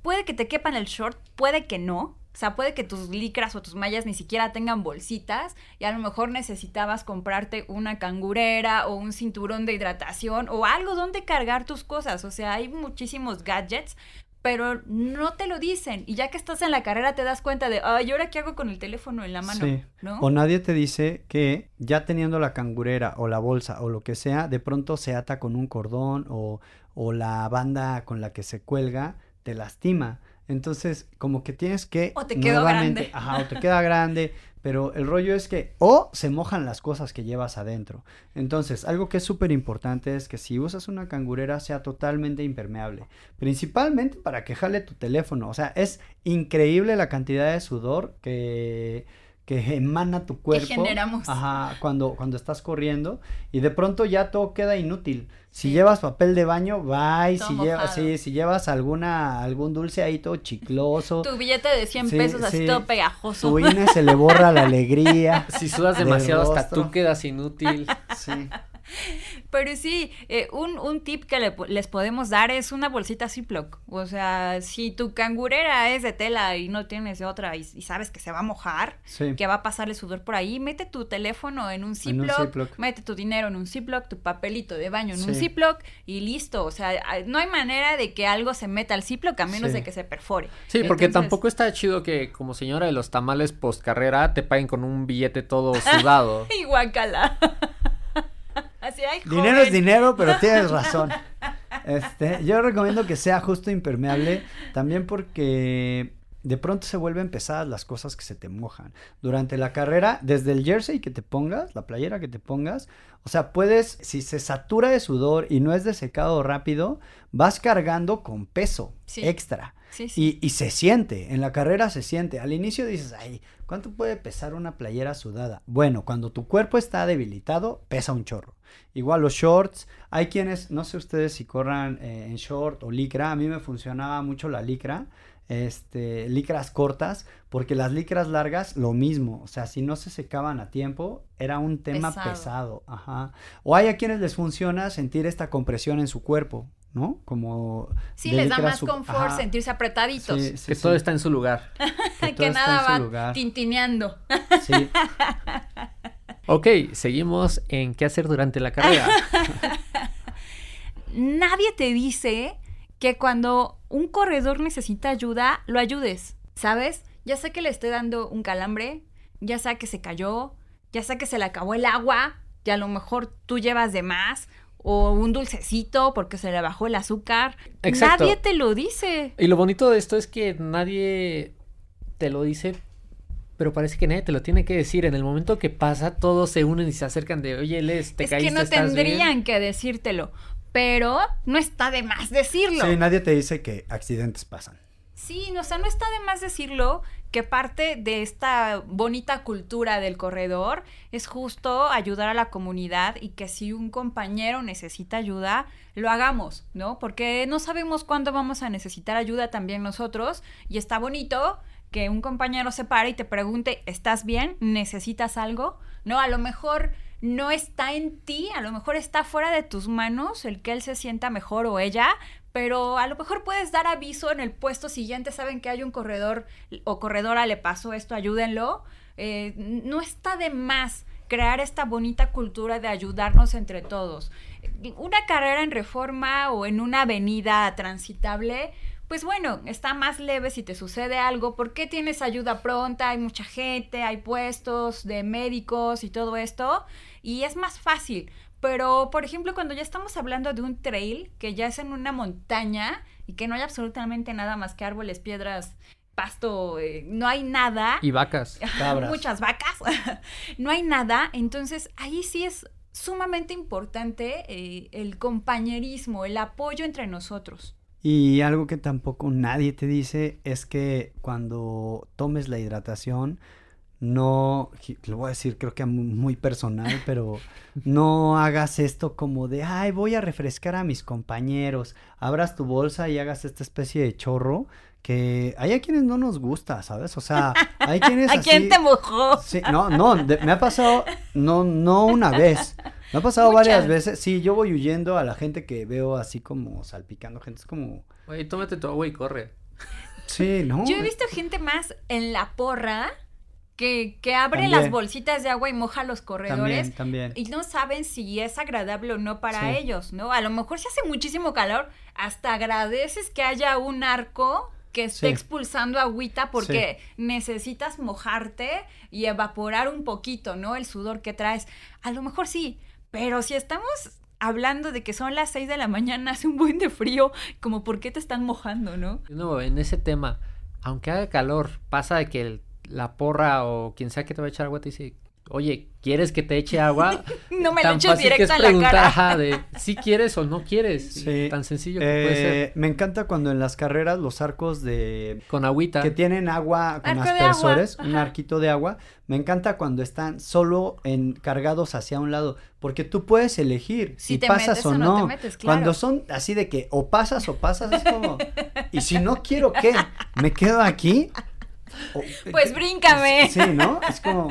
puede que te quepa en el short, puede que no. O sea, puede que tus licras o tus mallas ni siquiera tengan bolsitas y a lo mejor necesitabas comprarte una cangurera o un cinturón de hidratación o algo donde cargar tus cosas. O sea, hay muchísimos gadgets, pero no te lo dicen. Y ya que estás en la carrera te das cuenta de, ay, ¿y ahora qué hago con el teléfono en la mano? Sí. ¿No? O nadie te dice que ya teniendo la cangurera o la bolsa o lo que sea, de pronto se ata con un cordón o, o la banda con la que se cuelga te lastima. Entonces, como que tienes que O te nuevamente, grande. ajá, o te queda grande, pero el rollo es que o se mojan las cosas que llevas adentro. Entonces, algo que es súper importante es que si usas una cangurera sea totalmente impermeable, principalmente para que jale tu teléfono. O sea, es increíble la cantidad de sudor que que emana tu cuerpo. generamos. Ajá, cuando, cuando estás corriendo y de pronto ya todo queda inútil. Si llevas papel de baño, bye. Todo Si, llevas, sí, si llevas alguna, algún dulce ahí todo chicloso. Tu billete de 100 Sí, pesos así sí. todo pegajoso. Tu INE se le borra la alegría. Si sudas demasiado hasta tú quedas inútil. Sí. Pero sí, eh, un, un tip que le les podemos dar es una bolsita Ziploc. O sea, si tu cangurera es de tela y no tienes otra y, y sabes que se va a mojar, Sí. que va a pasar el sudor por ahí, mete tu teléfono en un En un Ziploc, mete tu dinero en un Ziploc, tu papelito de baño en un. Ziploc y listo. O sea, no hay manera de que algo se meta al Ziploc a menos Sí. de que se perfore. Sí, porque Entonces- tampoco está chido que como señora de los tamales post carrera te paguen con un billete todo sudado. Y guacala. Así hay Dinero es dinero, pero tienes razón. Este, yo recomiendo que sea justo impermeable, también porque de pronto se vuelven pesadas las cosas que se te mojan. Durante la carrera, desde el jersey que te pongas, la playera que te pongas, o sea, puedes, si se satura de sudor y no es de secado rápido, vas cargando con peso Sí. extra. Sí, sí. Y, y se siente, en la carrera se siente. Al inicio dices, ay, ¿cuánto puede pesar una playera sudada? Bueno, cuando tu cuerpo está debilitado, pesa un chorro. Igual los shorts, hay quienes, no sé ustedes si corran eh, en short o licra, a mí me funcionaba mucho la licra, este, licras cortas, porque las licras largas, lo mismo, o sea, si no se secaban a tiempo, era un tema Pesado. pesado, ajá. O hay a quienes les funciona sentir esta compresión en su cuerpo, ¿no? Como... Sí, les da más confort ajá. sentirse apretaditos. Sí, sí, que sí. todo está en su lugar. que que nada en su va lugar. tintineando. Sí. Ok, seguimos en qué hacer durante la carrera. Nadie te dice que cuando un corredor necesita ayuda, lo ayudes, ¿sabes? Ya sé que le esté dando un calambre, ya sea que se cayó, ya sea que se le acabó el agua, y a lo mejor tú llevas de más, o un dulcecito porque se le bajó el azúcar. Exacto. Nadie te lo dice. Y lo bonito de esto es que nadie te lo dice, pero parece que nadie te lo tiene que decir. En el momento que pasa, todos se unen y se acercan de, oye, Les, te es caíste, que no ¿estás bien?". tendrían que decírtelo, pero no está de más decirlo. Sí, nadie te dice que accidentes pasan. Sí, no, o sea, no está de más decirlo que parte de esta bonita cultura del corredor es justo ayudar a la comunidad y que si un compañero necesita ayuda, lo hagamos, ¿no? Porque no sabemos cuándo vamos a necesitar ayuda también nosotros y está bonito que un compañero se pare y te pregunte, ¿estás bien? ¿Necesitas algo? No, a lo mejor no está en ti, a lo mejor está fuera de tus manos el que él se sienta mejor o ella, pero a lo mejor puedes dar aviso en el puesto siguiente, saben que hay un corredor o corredora le pasó esto, ayúdenlo. Eh, no está de más crear esta bonita cultura de ayudarnos entre todos. Una carrera en reforma o en una avenida transitable, pues bueno, está más leve si te sucede algo, porque tienes ayuda pronta, hay mucha gente, hay puestos de médicos y todo esto, y es más fácil. Pero, por ejemplo, cuando ya estamos hablando de un trail, que ya es en una montaña y que no hay absolutamente nada más que árboles, piedras pasto, eh, no hay nada. Y vacas. Cabras. Muchas vacas. no hay nada. Entonces ahí sí es sumamente importante eh, el compañerismo, el apoyo entre nosotros. Y algo que tampoco nadie te dice es que cuando tomes la hidratación, no, lo voy a decir creo que muy, personal, pero no hagas esto como de, ay, voy a refrescar a mis compañeros, abras tu bolsa y hagas esta especie de chorro que hay a quienes no nos gusta, ¿sabes? O sea, hay quienes ¿A quién así- te mojó? Sí, no, no, de- me ha pasado, no, no una vez, me ha pasado Muchas. varias veces. Sí, yo voy huyendo a la gente que veo así como salpicando gente, es como, Oye, tómate tu agua y corre. sí, no. Yo he visto gente más en la porra que, que abre También. las bolsitas de agua y moja los corredores. También, también. Y no saben si es agradable o no para Sí. ellos, ¿no? A lo mejor si hace muchísimo calor, hasta agradeces que haya un arco que esté Sí. expulsando agüita porque necesitas mojarte y evaporar un poquito, ¿no? El sudor que traes. A lo mejor sí, pero si estamos hablando de que son las 6 de la mañana, hace un buen de frío, como por qué te están mojando, ¿no? Nuevo, en ese tema, aunque haga calor, pasa de que el- la porra o quien sea que te va a echar agua te dice, oye, ¿quieres que te eche agua? No me lo Tan eches fácil que directo es en la preguntar, cara. ajá, de si quieres o no quieres. Sí. Tan sencillo que puede Eh, ser. me encanta cuando en las carreras los arcos de Con agüita. que tienen agua con Arco aspersores, agua, un arquito de agua. Me encanta cuando están solo en cargados hacia un lado, porque tú puedes elegir Si si te pasas metes o o no no. te metes, claro. Cuando son así de que o pasas o pasas es como y si no quiero qué, me quedo aquí. O- Pues bríncame. Sí, ¿no? Es como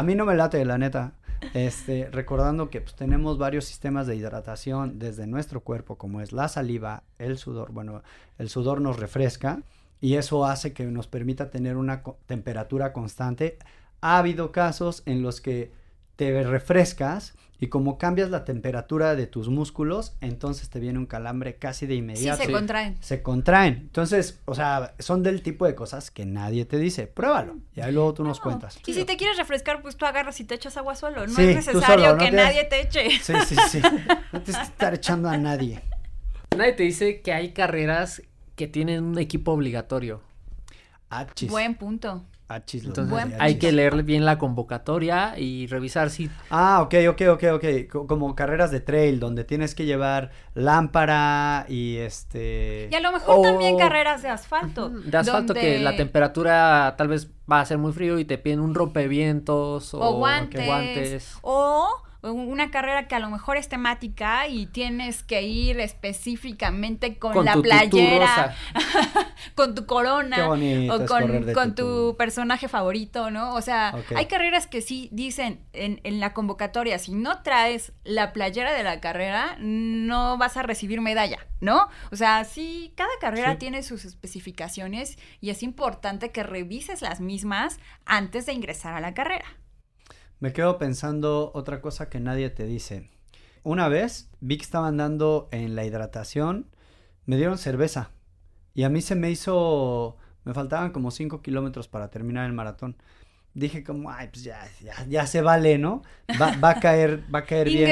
a mí no me late la neta. Este, recordando que pues, tenemos varios sistemas de hidratación desde nuestro cuerpo, como es la saliva, el sudor. Bueno, el sudor nos refresca y eso hace que nos permita tener una temperatura constante. Ha habido casos en los que te refrescas y como cambias la temperatura de tus músculos, entonces te viene un calambre casi de Sí, inmediato. se Sí. contraen. se contraen. Entonces, o sea, son del tipo de cosas que nadie te dice. Pruébalo. Y ahí luego tú nos No. cuentas. Y si te quieres refrescar, pues tú agarras y te echas agua solo. No Sí, es necesario solo, no que tienes- nadie te eche. Sí, sí, sí. No tienes que estar echando a nadie. Nadie te dice que hay carreras que tienen un equipo obligatorio. Achis. Buen punto. Achis, los Entonces achis. hay que leer bien la convocatoria y revisar si Ah, ok, ok, ok, ok. Co- Como carreras de trail, donde tienes que llevar lámpara y este... Y a lo mejor O- también carreras de asfalto. de asfalto donde- que la temperatura tal vez va a ser muy frío y te piden un rompevientos o, O guantes. guantes. O una carrera que a lo mejor es temática y tienes que ir específicamente con, Con la tu playera, con tu corona o con, tu personaje favorito, ¿no? O sea, hay carreras que sí dicen en, en la convocatoria, si no traes la playera de la carrera, no vas a recibir medalla, ¿no? O sea, sí, cada carrera Sí. tiene sus especificaciones y es importante que revises las mismas antes de ingresar a la carrera. Me quedo pensando otra cosa que nadie te dice. Una vez vi que estaban dando en la hidratación, me dieron cerveza. Y a mí se me hizo, me faltaban como 5 kilómetros para terminar el maratón. Dije como, ay, pues ya, ya, ya se vale, ¿no? Va, va a caer, va a caer bien.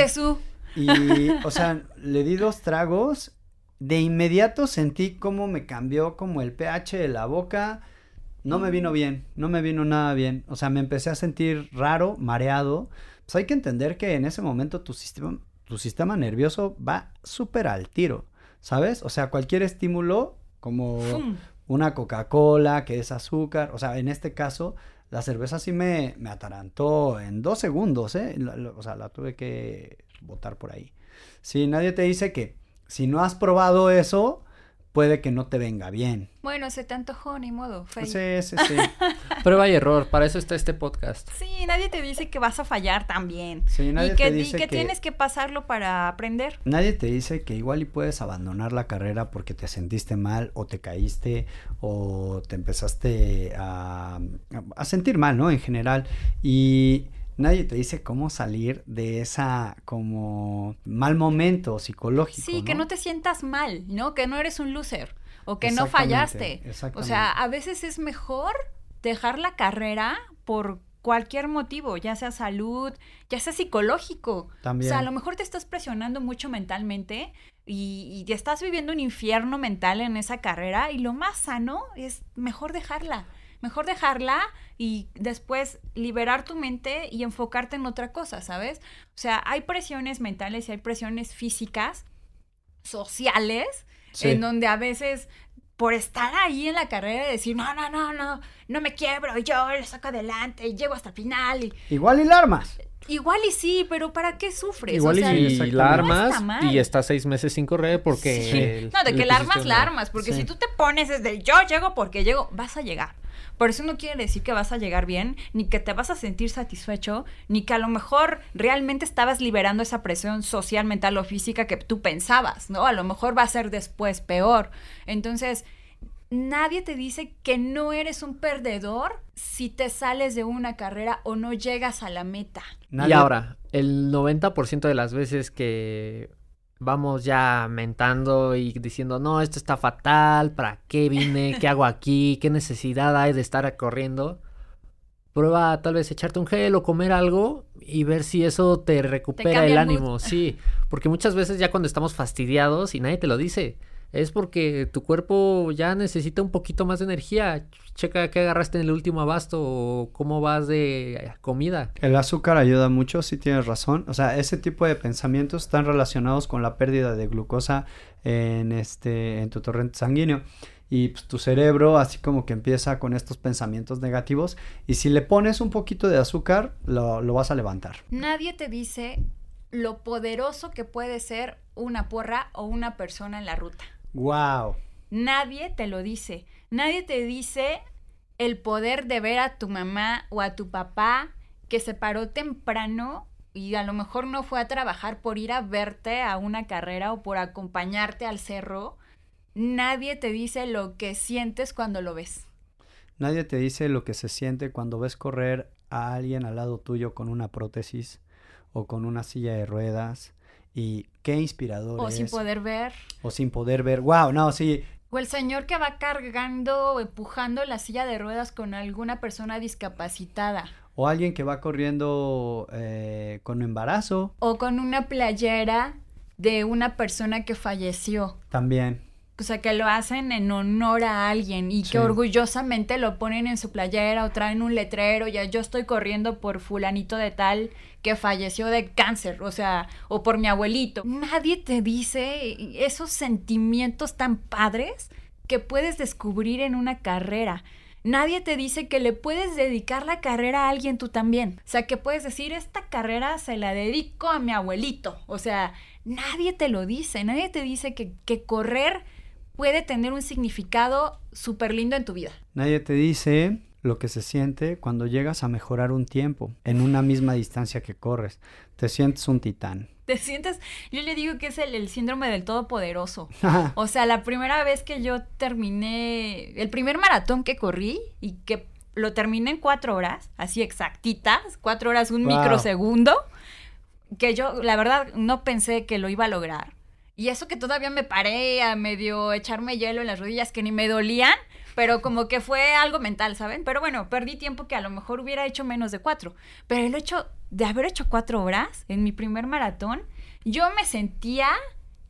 Y, o sea, le di dos tragos. De inmediato sentí cómo me cambió como el pH de la boca. No me vino bien, no me vino nada bien. O sea, me empecé a sentir raro, mareado. Pues hay que entender que en ese momento tu sistema, tu sistema nervioso va súper al tiro, ¿sabes? O sea, cualquier estímulo, como Fum. una Coca-Cola, que es azúcar, o sea, en este caso, la cerveza sí me, me atarantó en dos segundos, ¿eh? La- la- o sea, la tuve que botar por ahí. Si nadie te dice que si no has probado eso, puede que no te venga bien. Bueno, se te antojó, ni modo. Fey. Sí, sí, sí. Prueba y error, para eso está este podcast. Sí, nadie te dice que vas a fallar también. Sí, nadie y que, te y dice que que- tienes que pasarlo para aprender. Nadie te dice que igual y puedes abandonar la carrera porque te sentiste mal o te caíste o te empezaste a, a sentir mal, ¿no? En general. Y nadie te dice cómo salir de esa como mal momento psicológico. Sí, que no te sientas mal, ¿no? Que no eres un loser o que no fallaste. O sea, a veces es mejor dejar la carrera por cualquier motivo, ya sea salud, ya sea psicológico. También. O sea, a lo mejor te estás presionando mucho mentalmente y, y estás viviendo un infierno mental en esa carrera y lo más sano es mejor dejarla. Mejor dejarla y después liberar tu mente y enfocarte en otra cosa, ¿sabes? O sea, hay presiones mentales y hay presiones físicas, sociales, Sí. en donde a veces por estar ahí en la carrera y decir, no, no, no, no, no me quiebro, yo le saco adelante y llego hasta el final. Y, Igual y la armas. igual y sí, pero ¿para qué sufres? Igual O sea, y exactamente. la No armas está y está seis meses sin correr porque... Sí. el- No, de que la armas, la armas, porque Sí. si tú te pones desde yo llego porque llego, vas a llegar. Por eso no quiere decir que vas a llegar bien, ni que te vas a sentir satisfecho, ni que a lo mejor realmente estabas liberando esa presión social, mental o física que tú pensabas, ¿no? A lo mejor va a ser después peor. Entonces, nadie te dice que no eres un perdedor si te sales de una carrera o no llegas a la meta. Nadie- Y ahora, el 90% de las veces que vamos ya mentando y diciendo, no, esto está fatal, ¿para qué vine? ¿Qué hago aquí? ¿Qué necesidad hay de estar corriendo? Prueba tal vez echarte un gel o comer algo y ver si eso te recupera el el ánimo. Sí, porque muchas veces ya cuando estamos fastidiados y nadie te lo dice, es porque tu cuerpo ya necesita un poquito más de energía. Checa qué agarraste en el último abasto o cómo vas de comida. El azúcar ayuda mucho, sí tienes razón. O sea, ese tipo de pensamientos están relacionados con la pérdida de glucosa en este, en tu torrente sanguíneo. Y pues, tu cerebro así como que empieza con estos pensamientos negativos. Y si le pones un poquito de azúcar, lo, lo vas a levantar. Nadie te dice lo poderoso que puede ser una porra o una persona en la ruta. ¡Wow! Nadie te lo dice. Nadie te dice el poder de ver a tu mamá o a tu papá que se paró temprano y a lo mejor no fue a trabajar por ir a verte a una carrera o por acompañarte al cerro. Nadie te dice lo que sientes cuando lo ves. Nadie te dice lo que se siente cuando ves correr a alguien al lado tuyo con una prótesis o con una silla de ruedas. Y qué inspirador O es. sin poder ver. o sin poder ver. ¡Wow! No, sí. O el señor que va cargando o empujando la silla de ruedas con alguna persona discapacitada. O alguien que va corriendo eh, con embarazo O con una playera de una persona que falleció. también. O sea, que lo hacen en honor a alguien y Sí. que orgullosamente lo ponen en su playera o traen un letrero, ya yo estoy corriendo por fulanito de tal que falleció de cáncer, o sea, o por mi abuelito. Nadie te dice esos sentimientos tan padres que puedes descubrir en una carrera. Nadie te dice que le puedes dedicar la carrera a alguien tú también. O sea, que puedes decir, esta carrera se la dedico a mi abuelito. O sea, nadie te lo dice. Nadie te dice que, que correr puede tener un significado súper lindo en tu vida. Nadie te dice lo que se siente cuando llegas a mejorar un tiempo en una misma distancia que corres. Te sientes un titán. Te sientes, yo le digo que es el, el síndrome del todopoderoso. O sea, la primera vez que yo terminé, el primer maratón que corrí y que lo terminé en cuatro horas, así exactitas, cuatro horas, un Wow. microsegundo, que yo, la verdad, no pensé que lo iba a lograr. Y eso que todavía me paré a medio echarme hielo en las rodillas que ni me dolían, pero como que fue algo mental, ¿saben? Pero bueno, perdí tiempo que a lo mejor hubiera hecho menos de cuatro. Pero el hecho de haber hecho cuatro horas en mi primer maratón, yo me sentía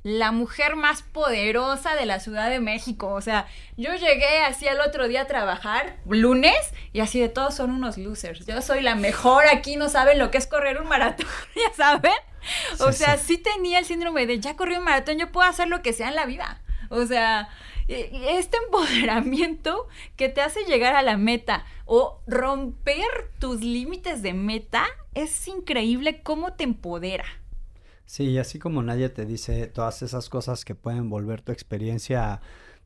la mujer más poderosa de la Ciudad de México. O sea, yo llegué así al otro día a trabajar, lunes, y así de todos son unos losers. Yo soy la mejor aquí, no saben lo que es correr un maratón, ya saben. O Sí, sea, sí. sí tenía el síndrome de ya corrí un maratón, yo puedo hacer lo que sea en la vida. O sea, este empoderamiento que te hace llegar a la meta o romper tus límites de meta es increíble cómo te empodera. Sí, y así como nadie te dice todas esas cosas que pueden volver tu experiencia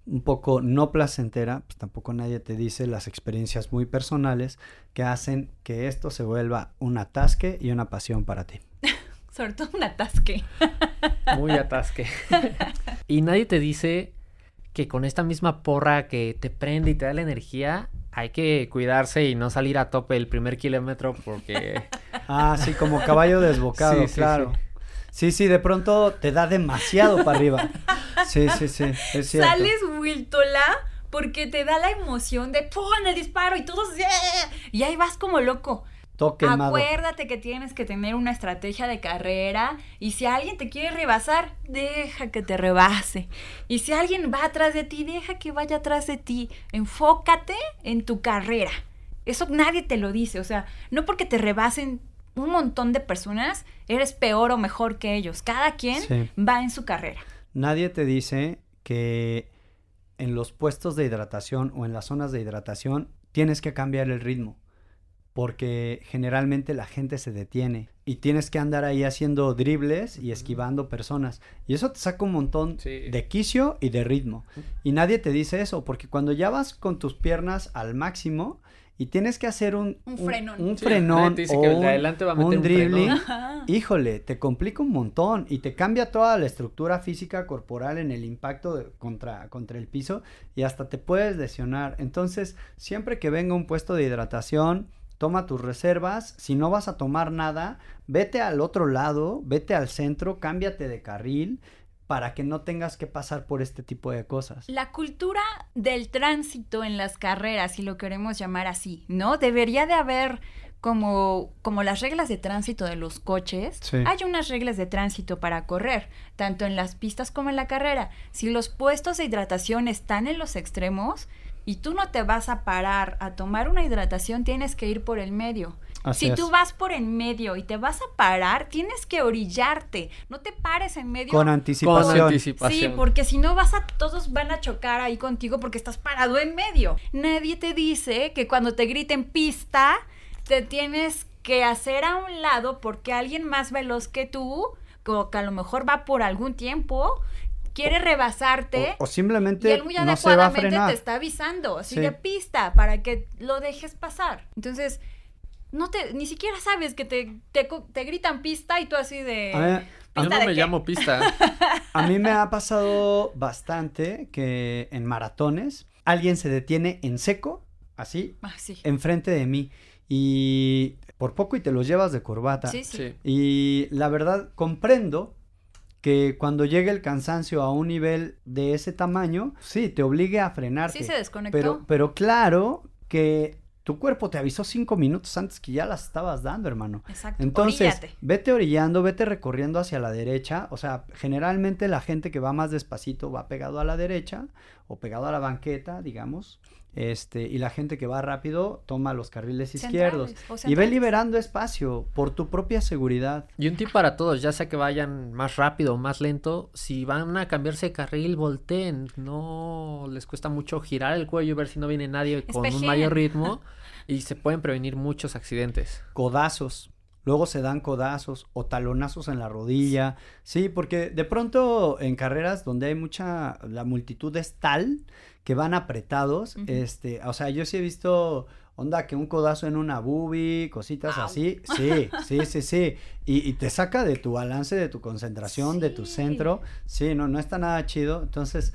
un poco no placentera, pues tampoco nadie te dice las experiencias muy personales que hacen que esto se vuelva un atasque y una pasión para ti. Sobre todo un atasque. Muy atasque. y nadie te dice que con esta misma porra que te prende y te da la energía, hay que cuidarse y no salir a tope el primer kilómetro porque... Ah, sí, como caballo desbocado, Sí, sí, claro. sí. Sí, sí, de pronto te da demasiado para arriba. Sí, sí, sí, es cierto. Sales Wiltola porque te da la emoción de ¡pum! el disparo y todos ¡yeah! y ahí vas como loco. todo quemado. Acuérdate que tienes que tener una estrategia de carrera y si alguien te quiere rebasar, deja que te rebase. Y si alguien va atrás de ti, deja que vaya atrás de ti. Enfócate en tu carrera. Eso nadie te lo dice, o sea, no porque te rebasen un montón de personas, eres peor o mejor que ellos. Cada quien Sí. va en su carrera. Nadie te dice que en los puestos de hidratación o en las zonas de hidratación tienes que cambiar el ritmo. Porque generalmente la gente se detiene y tienes que andar ahí haciendo dribles y esquivando personas. Y eso te saca un montón Sí. de quicio y de ritmo. Y nadie te dice eso, porque cuando ya vas con tus piernas al máximo y tienes que hacer un, Un frenón. un Sí, frenón nadie te dice o que el de un- adelante va a meter un un dribbling, híjole, te complica un montón y te cambia toda la estructura física corporal en el impacto de- contra, contra el piso y hasta te puedes lesionar. Entonces, siempre que venga un puesto de hidratación, toma tus reservas. Si no vas a tomar nada, vete al otro lado, vete al centro, cámbiate de carril para que no tengas que pasar por este tipo de cosas. La cultura del tránsito en las carreras, si lo queremos llamar así, ¿no? Debería de haber como, como las reglas de tránsito de los coches. Sí. Hay unas reglas de tránsito para correr, tanto en las pistas como en la carrera. Si los puestos de hidratación están en los extremos y tú no te vas a parar a tomar una hidratación, tienes que ir por el medio. Así si es. tú vas por en medio y te vas a parar, tienes que orillarte. No te pares en medio Con Con anticipación. anticipación. Sí, porque si no vas a, todos van a chocar ahí contigo porque estás parado en medio. Nadie te dice que cuando te griten pista, te tienes que hacer a un lado porque alguien más veloz que tú, que a lo mejor va por algún tiempo, quiere rebasarte. O, o y simplemente él muy no se va a adecuadamente frenar. te está avisando, así Sí. pista, para que lo dejes pasar. Entonces, no te, ni siquiera sabes que te, te, te gritan pista y tú así de... A ver, Yo ¿Pista no de me qué? llamo pista. A mí me ha pasado bastante que en maratones alguien se detiene en seco, así, Ah, sí. enfrente de mí. Y por poco y te los llevas de corbata. Sí, sí. Sí. Y la verdad, comprendo que cuando llegue el cansancio a un nivel de ese tamaño, sí, te obligue a frenarte. Sí se desconectó. Pero, pero claro que tu cuerpo te avisó cinco minutos antes que ya las estabas dando, hermano. Exacto. Entonces, vete orillando, vete recorriendo hacia la derecha. O sea, generalmente la gente que va más despacito va pegado a la derecha o pegado a la banqueta, digamos. Este, y la gente que va rápido toma los carriles izquierdos. Centrales, Y ve liberando espacio por tu propia seguridad. Y un tip para todos, ya sea que vayan más rápido o más lento, si van a cambiarse de carril, volteen. No les cuesta mucho girar el cuello y ver si no viene nadie con un mayor ritmo y se pueden prevenir muchos accidentes. Codazos. Luego se dan codazos o talonazos en la rodilla. Sí, porque de pronto en carreras donde hay mucha, la multitud es tal que van apretados. Este, o sea, yo sí he visto onda que un codazo en una boobie, cositas así. Sí, sí, sí, sí. Y, y te saca de tu balance, de tu concentración, de tu centro. Sí, no, no está nada chido. Entonces,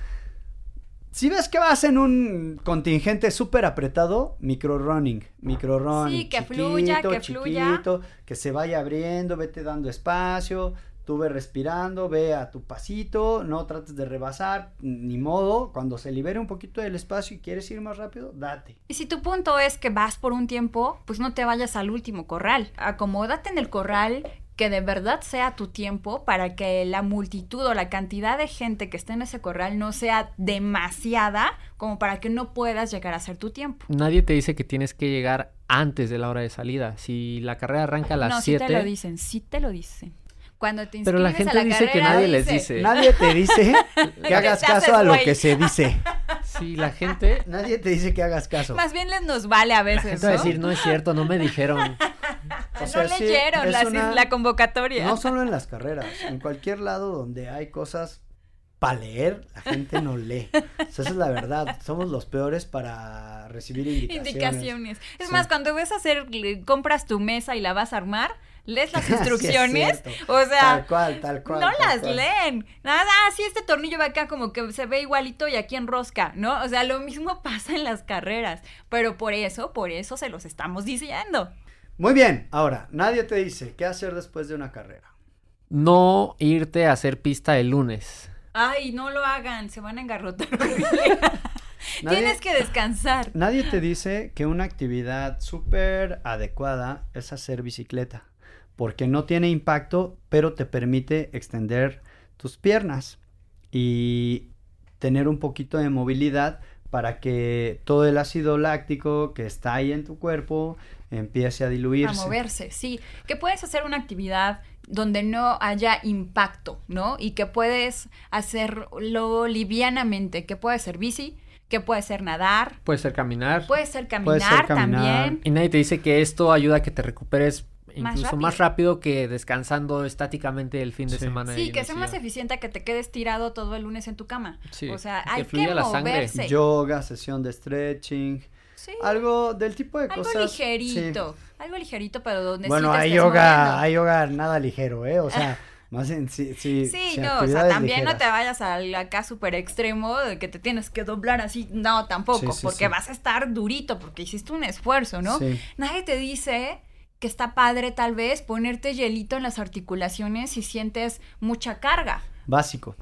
si ves que vas en un contingente súper apretado, micro running, micro running. Sí, que fluya, que fluya. chiquito, que se vaya abriendo, vete dando espacio, tú ve respirando, ve a tu pasito, no trates de rebasar, ni modo, cuando se libere un poquito del espacio y quieres ir más rápido, date. Y si tu punto es que vas por un tiempo, pues no te vayas al último corral. Acomódate en el corral que de verdad sea tu tiempo para que la multitud o la cantidad de gente que esté en ese corral no sea demasiada como para que no puedas llegar a hacer tu tiempo. Nadie te dice que tienes que llegar antes de la hora de salida. Si la carrera arranca a no, las sí te lo 7, dicen, sí te lo dicen. Cuando te Pero la inscribes a gente dice que carrera, nadie les dice. Nadie te dice que Que hagas caso a lo que se dice. si la gente, Nadie te dice que hagas caso. Más bien les nos vale a la veces, gente va a ¿no? decir, no es cierto, no me dijeron. O no sea, sí, leyeron es la, una- la convocatoria. No solo en las carreras, en cualquier lado donde hay cosas para leer, la gente no lee. O sea, esa es la verdad. Somos los peores para recibir indicaciones. Indicaciones. Es Sí. más, cuando ves hacer, le- compras tu mesa y la vas a armar, lees las Sí, es instrucciones. cierto. o sea, Tal cual, tal cual. no tal las cual. leen. Nada, ah, sí, este tornillo va acá como que se ve igualito y aquí en rosca, ¿no? O sea, lo mismo pasa en las carreras. Pero por eso, por eso se los estamos diciendo. Muy bien, ahora, nadie te dice qué hacer después de una carrera. No irte a hacer pista el lunes. Ay, no lo hagan, se van a engarrotar. Nadie- Tienes que descansar. Nadie te dice que una actividad súper adecuada es hacer bicicleta, porque no tiene impacto, pero te permite extender tus piernas y tener un poquito de movilidad para que todo el ácido láctico que está ahí en tu cuerpo empiece a A diluirse. moverse, sí. Que puedes hacer una actividad donde no haya impacto, ¿no? Y que puedes hacerlo livianamente, que puede ser bici, que puede ser nadar, Puede ser caminar. puede ser Puede caminar, ser caminar. también. Y nadie te dice que esto ayuda a que te recuperes Más incluso más rápido que descansando estáticamente el fin de Sí. semana. Sí, que sea más eficiente que te quedes tirado todo el lunes en tu cama. Sí, O sea, que hay que la sangre. moverse. Yoga, sesión de stretching, Sí, algo del tipo de algo cosas. sí. ligerito. Algo ligerito, pero donde Bueno, sí hay yoga, moviendo. hay yoga nada ligero, ¿eh? O sea, más en sí, sí, Sí, sí, no, o sea, también no te vayas al acá súper extremo de que te tienes que doblar así, no, tampoco, Sí, sí, porque sí. vas a estar durito, porque hiciste un esfuerzo, ¿no? Sí. Nadie te dice que está padre tal vez ponerte hielito en las articulaciones si sientes mucha carga. Básico.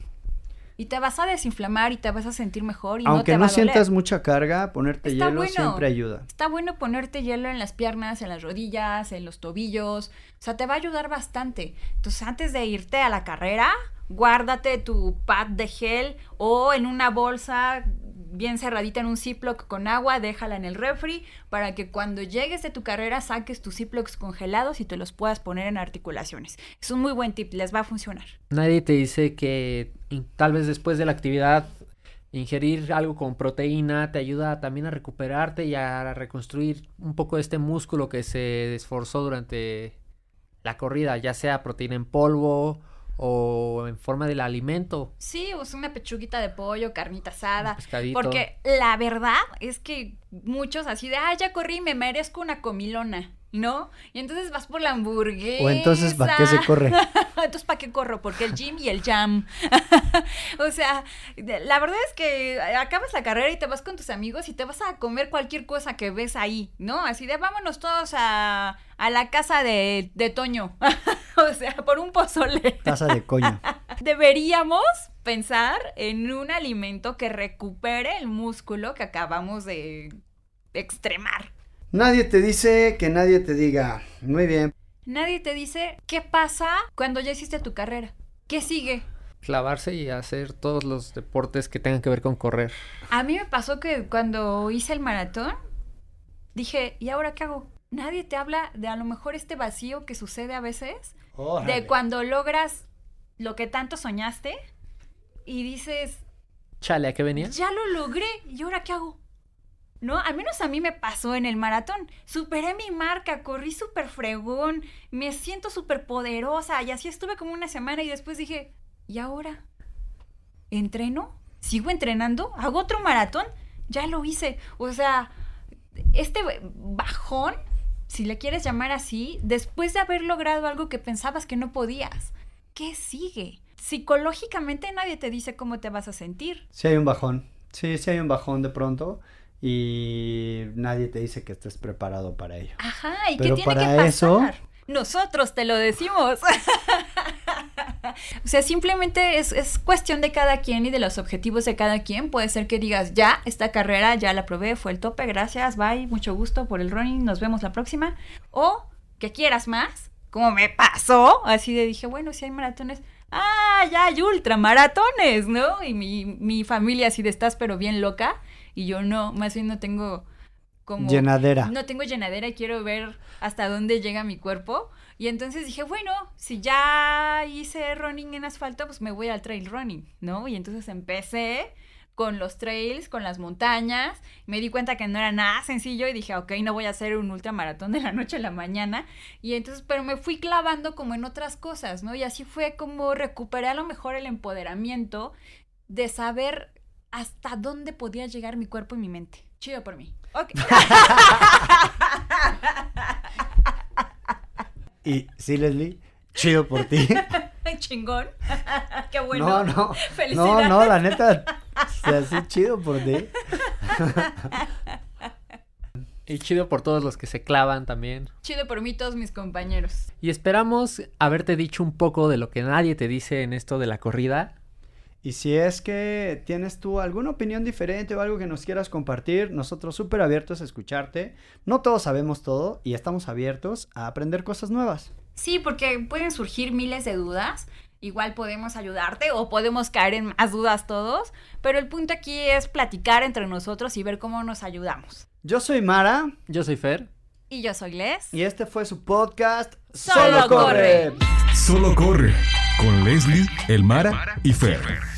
Y te vas a desinflamar y te vas a sentir mejor y no Aunque no, va a doler. sientas mucha carga, ponerte Está hielo bueno. siempre ayuda. Está bueno ponerte hielo en las piernas, en las rodillas, en los tobillos. O sea, te va a ayudar bastante. Entonces, antes de irte a la carrera, guárdate tu pad de gel o en una bolsa bien cerradita en un Ziploc con agua, déjala en el refri para que cuando llegues de tu carrera saques tus Ziplocs congelados y te los puedas poner en articulaciones. Es un muy buen tip, les va a funcionar. Nadie te dice que tal vez después de la actividad ingerir algo con proteína te ayuda también a recuperarte y a reconstruir un poco este músculo que se esforzó durante la corrida, ya sea proteína en polvo o en forma del alimento, Sí, pues una pechuguita de pollo, carnita asada. Porque la verdad es que muchos así de, ah, ya corrí, me merezco una comilona, ¿no? Y entonces vas por la hamburguesa. O entonces, ¿para qué se corre? entonces, ¿para qué corro? Porque el gym y el jam. o sea, la verdad es que acabas la carrera y te vas con tus amigos y te vas a comer cualquier cosa que ves ahí, ¿no? Así de, vámonos todos a, a la casa de, de Toño. o sea, por un pozole. Taza de coño. Deberíamos pensar en un alimento que recupere el músculo que acabamos de extremar. Nadie te dice que nadie te diga. Muy bien. Nadie te dice qué pasa cuando ya hiciste tu carrera. ¿Qué sigue? clavarse y hacer todos los deportes que tengan que ver con correr. A mí me pasó que cuando hice el maratón, dije, ¿y ahora qué hago? Nadie te habla de a lo mejor este vacío que sucede a veces, de cuando logras lo que tanto soñaste y dices, Chale, ¿a qué venía? ya lo logré, ¿y ahora qué hago? ¿No? Al menos a mí me pasó en el maratón. Superé mi marca, corrí súper fregón, me siento súper poderosa y así estuve como una semana y después dije, ¿y ahora? ¿Entreno? ¿Sigo entrenando? ¿Hago otro maratón? Ya lo hice. O sea, este bajón, si le quieres llamar así, después de haber logrado algo que pensabas que no podías, ¿qué sigue? Psicológicamente nadie te dice cómo te vas a sentir. Sí hay un bajón. Sí, sí hay un bajón de pronto. Y nadie te dice que estés preparado para ello. Ajá, ¿y Pero qué tiene para que pasar? eso- Nosotros te lo decimos. o sea, simplemente es, es cuestión de cada quien y de los objetivos de cada quien. Puede ser que digas, ya, esta carrera ya la probé, fue el tope, gracias, bye, mucho gusto por el running, nos vemos la próxima. O que quieras más, como me pasó, así de dije, bueno, si hay maratones, ah, ya hay ultramaratones, ¿no? Y mi, mi familia así de estás, pero bien loca, y yo no, más bien no tengo como... Llenadera. No tengo llenadera y quiero ver hasta dónde llega mi cuerpo. Y entonces dije, bueno, si ya hice running en asfalto, pues me voy al trail running, ¿no? Y entonces empecé con los trails, con las montañas. Me di cuenta que no era nada sencillo y dije, ok, no voy a hacer un ultramaratón de la noche a la mañana. Y entonces, pero me fui clavando como en otras cosas, ¿no? Y así fue como recuperé a lo mejor el empoderamiento de saber hasta dónde podía llegar mi cuerpo y mi mente. Chido por mí. Ok. Y sí, Leslie, chido por ti. Chingón. Qué bueno. No, no. Felicidades. No, no, la neta. O sea, sí, chido por ti. Y chido por todos los que se clavan también. Chido por mí, todos mis compañeros. Y esperamos haberte dicho un poco de lo que nadie te dice en esto de la corrida. Y si es que tienes tú alguna opinión diferente o algo que nos quieras compartir, nosotros súper abiertos a escucharte. No todos sabemos todo y estamos abiertos a aprender cosas nuevas. Sí, porque pueden surgir miles de dudas. Igual podemos ayudarte o podemos caer en más dudas todos. Pero el punto aquí es platicar entre nosotros y ver cómo nos ayudamos. Yo soy Mara Yo soy Fer. Y yo soy Les. y este fue su podcast Solo corre. Solo corre con Leslie, Elmara y Fer.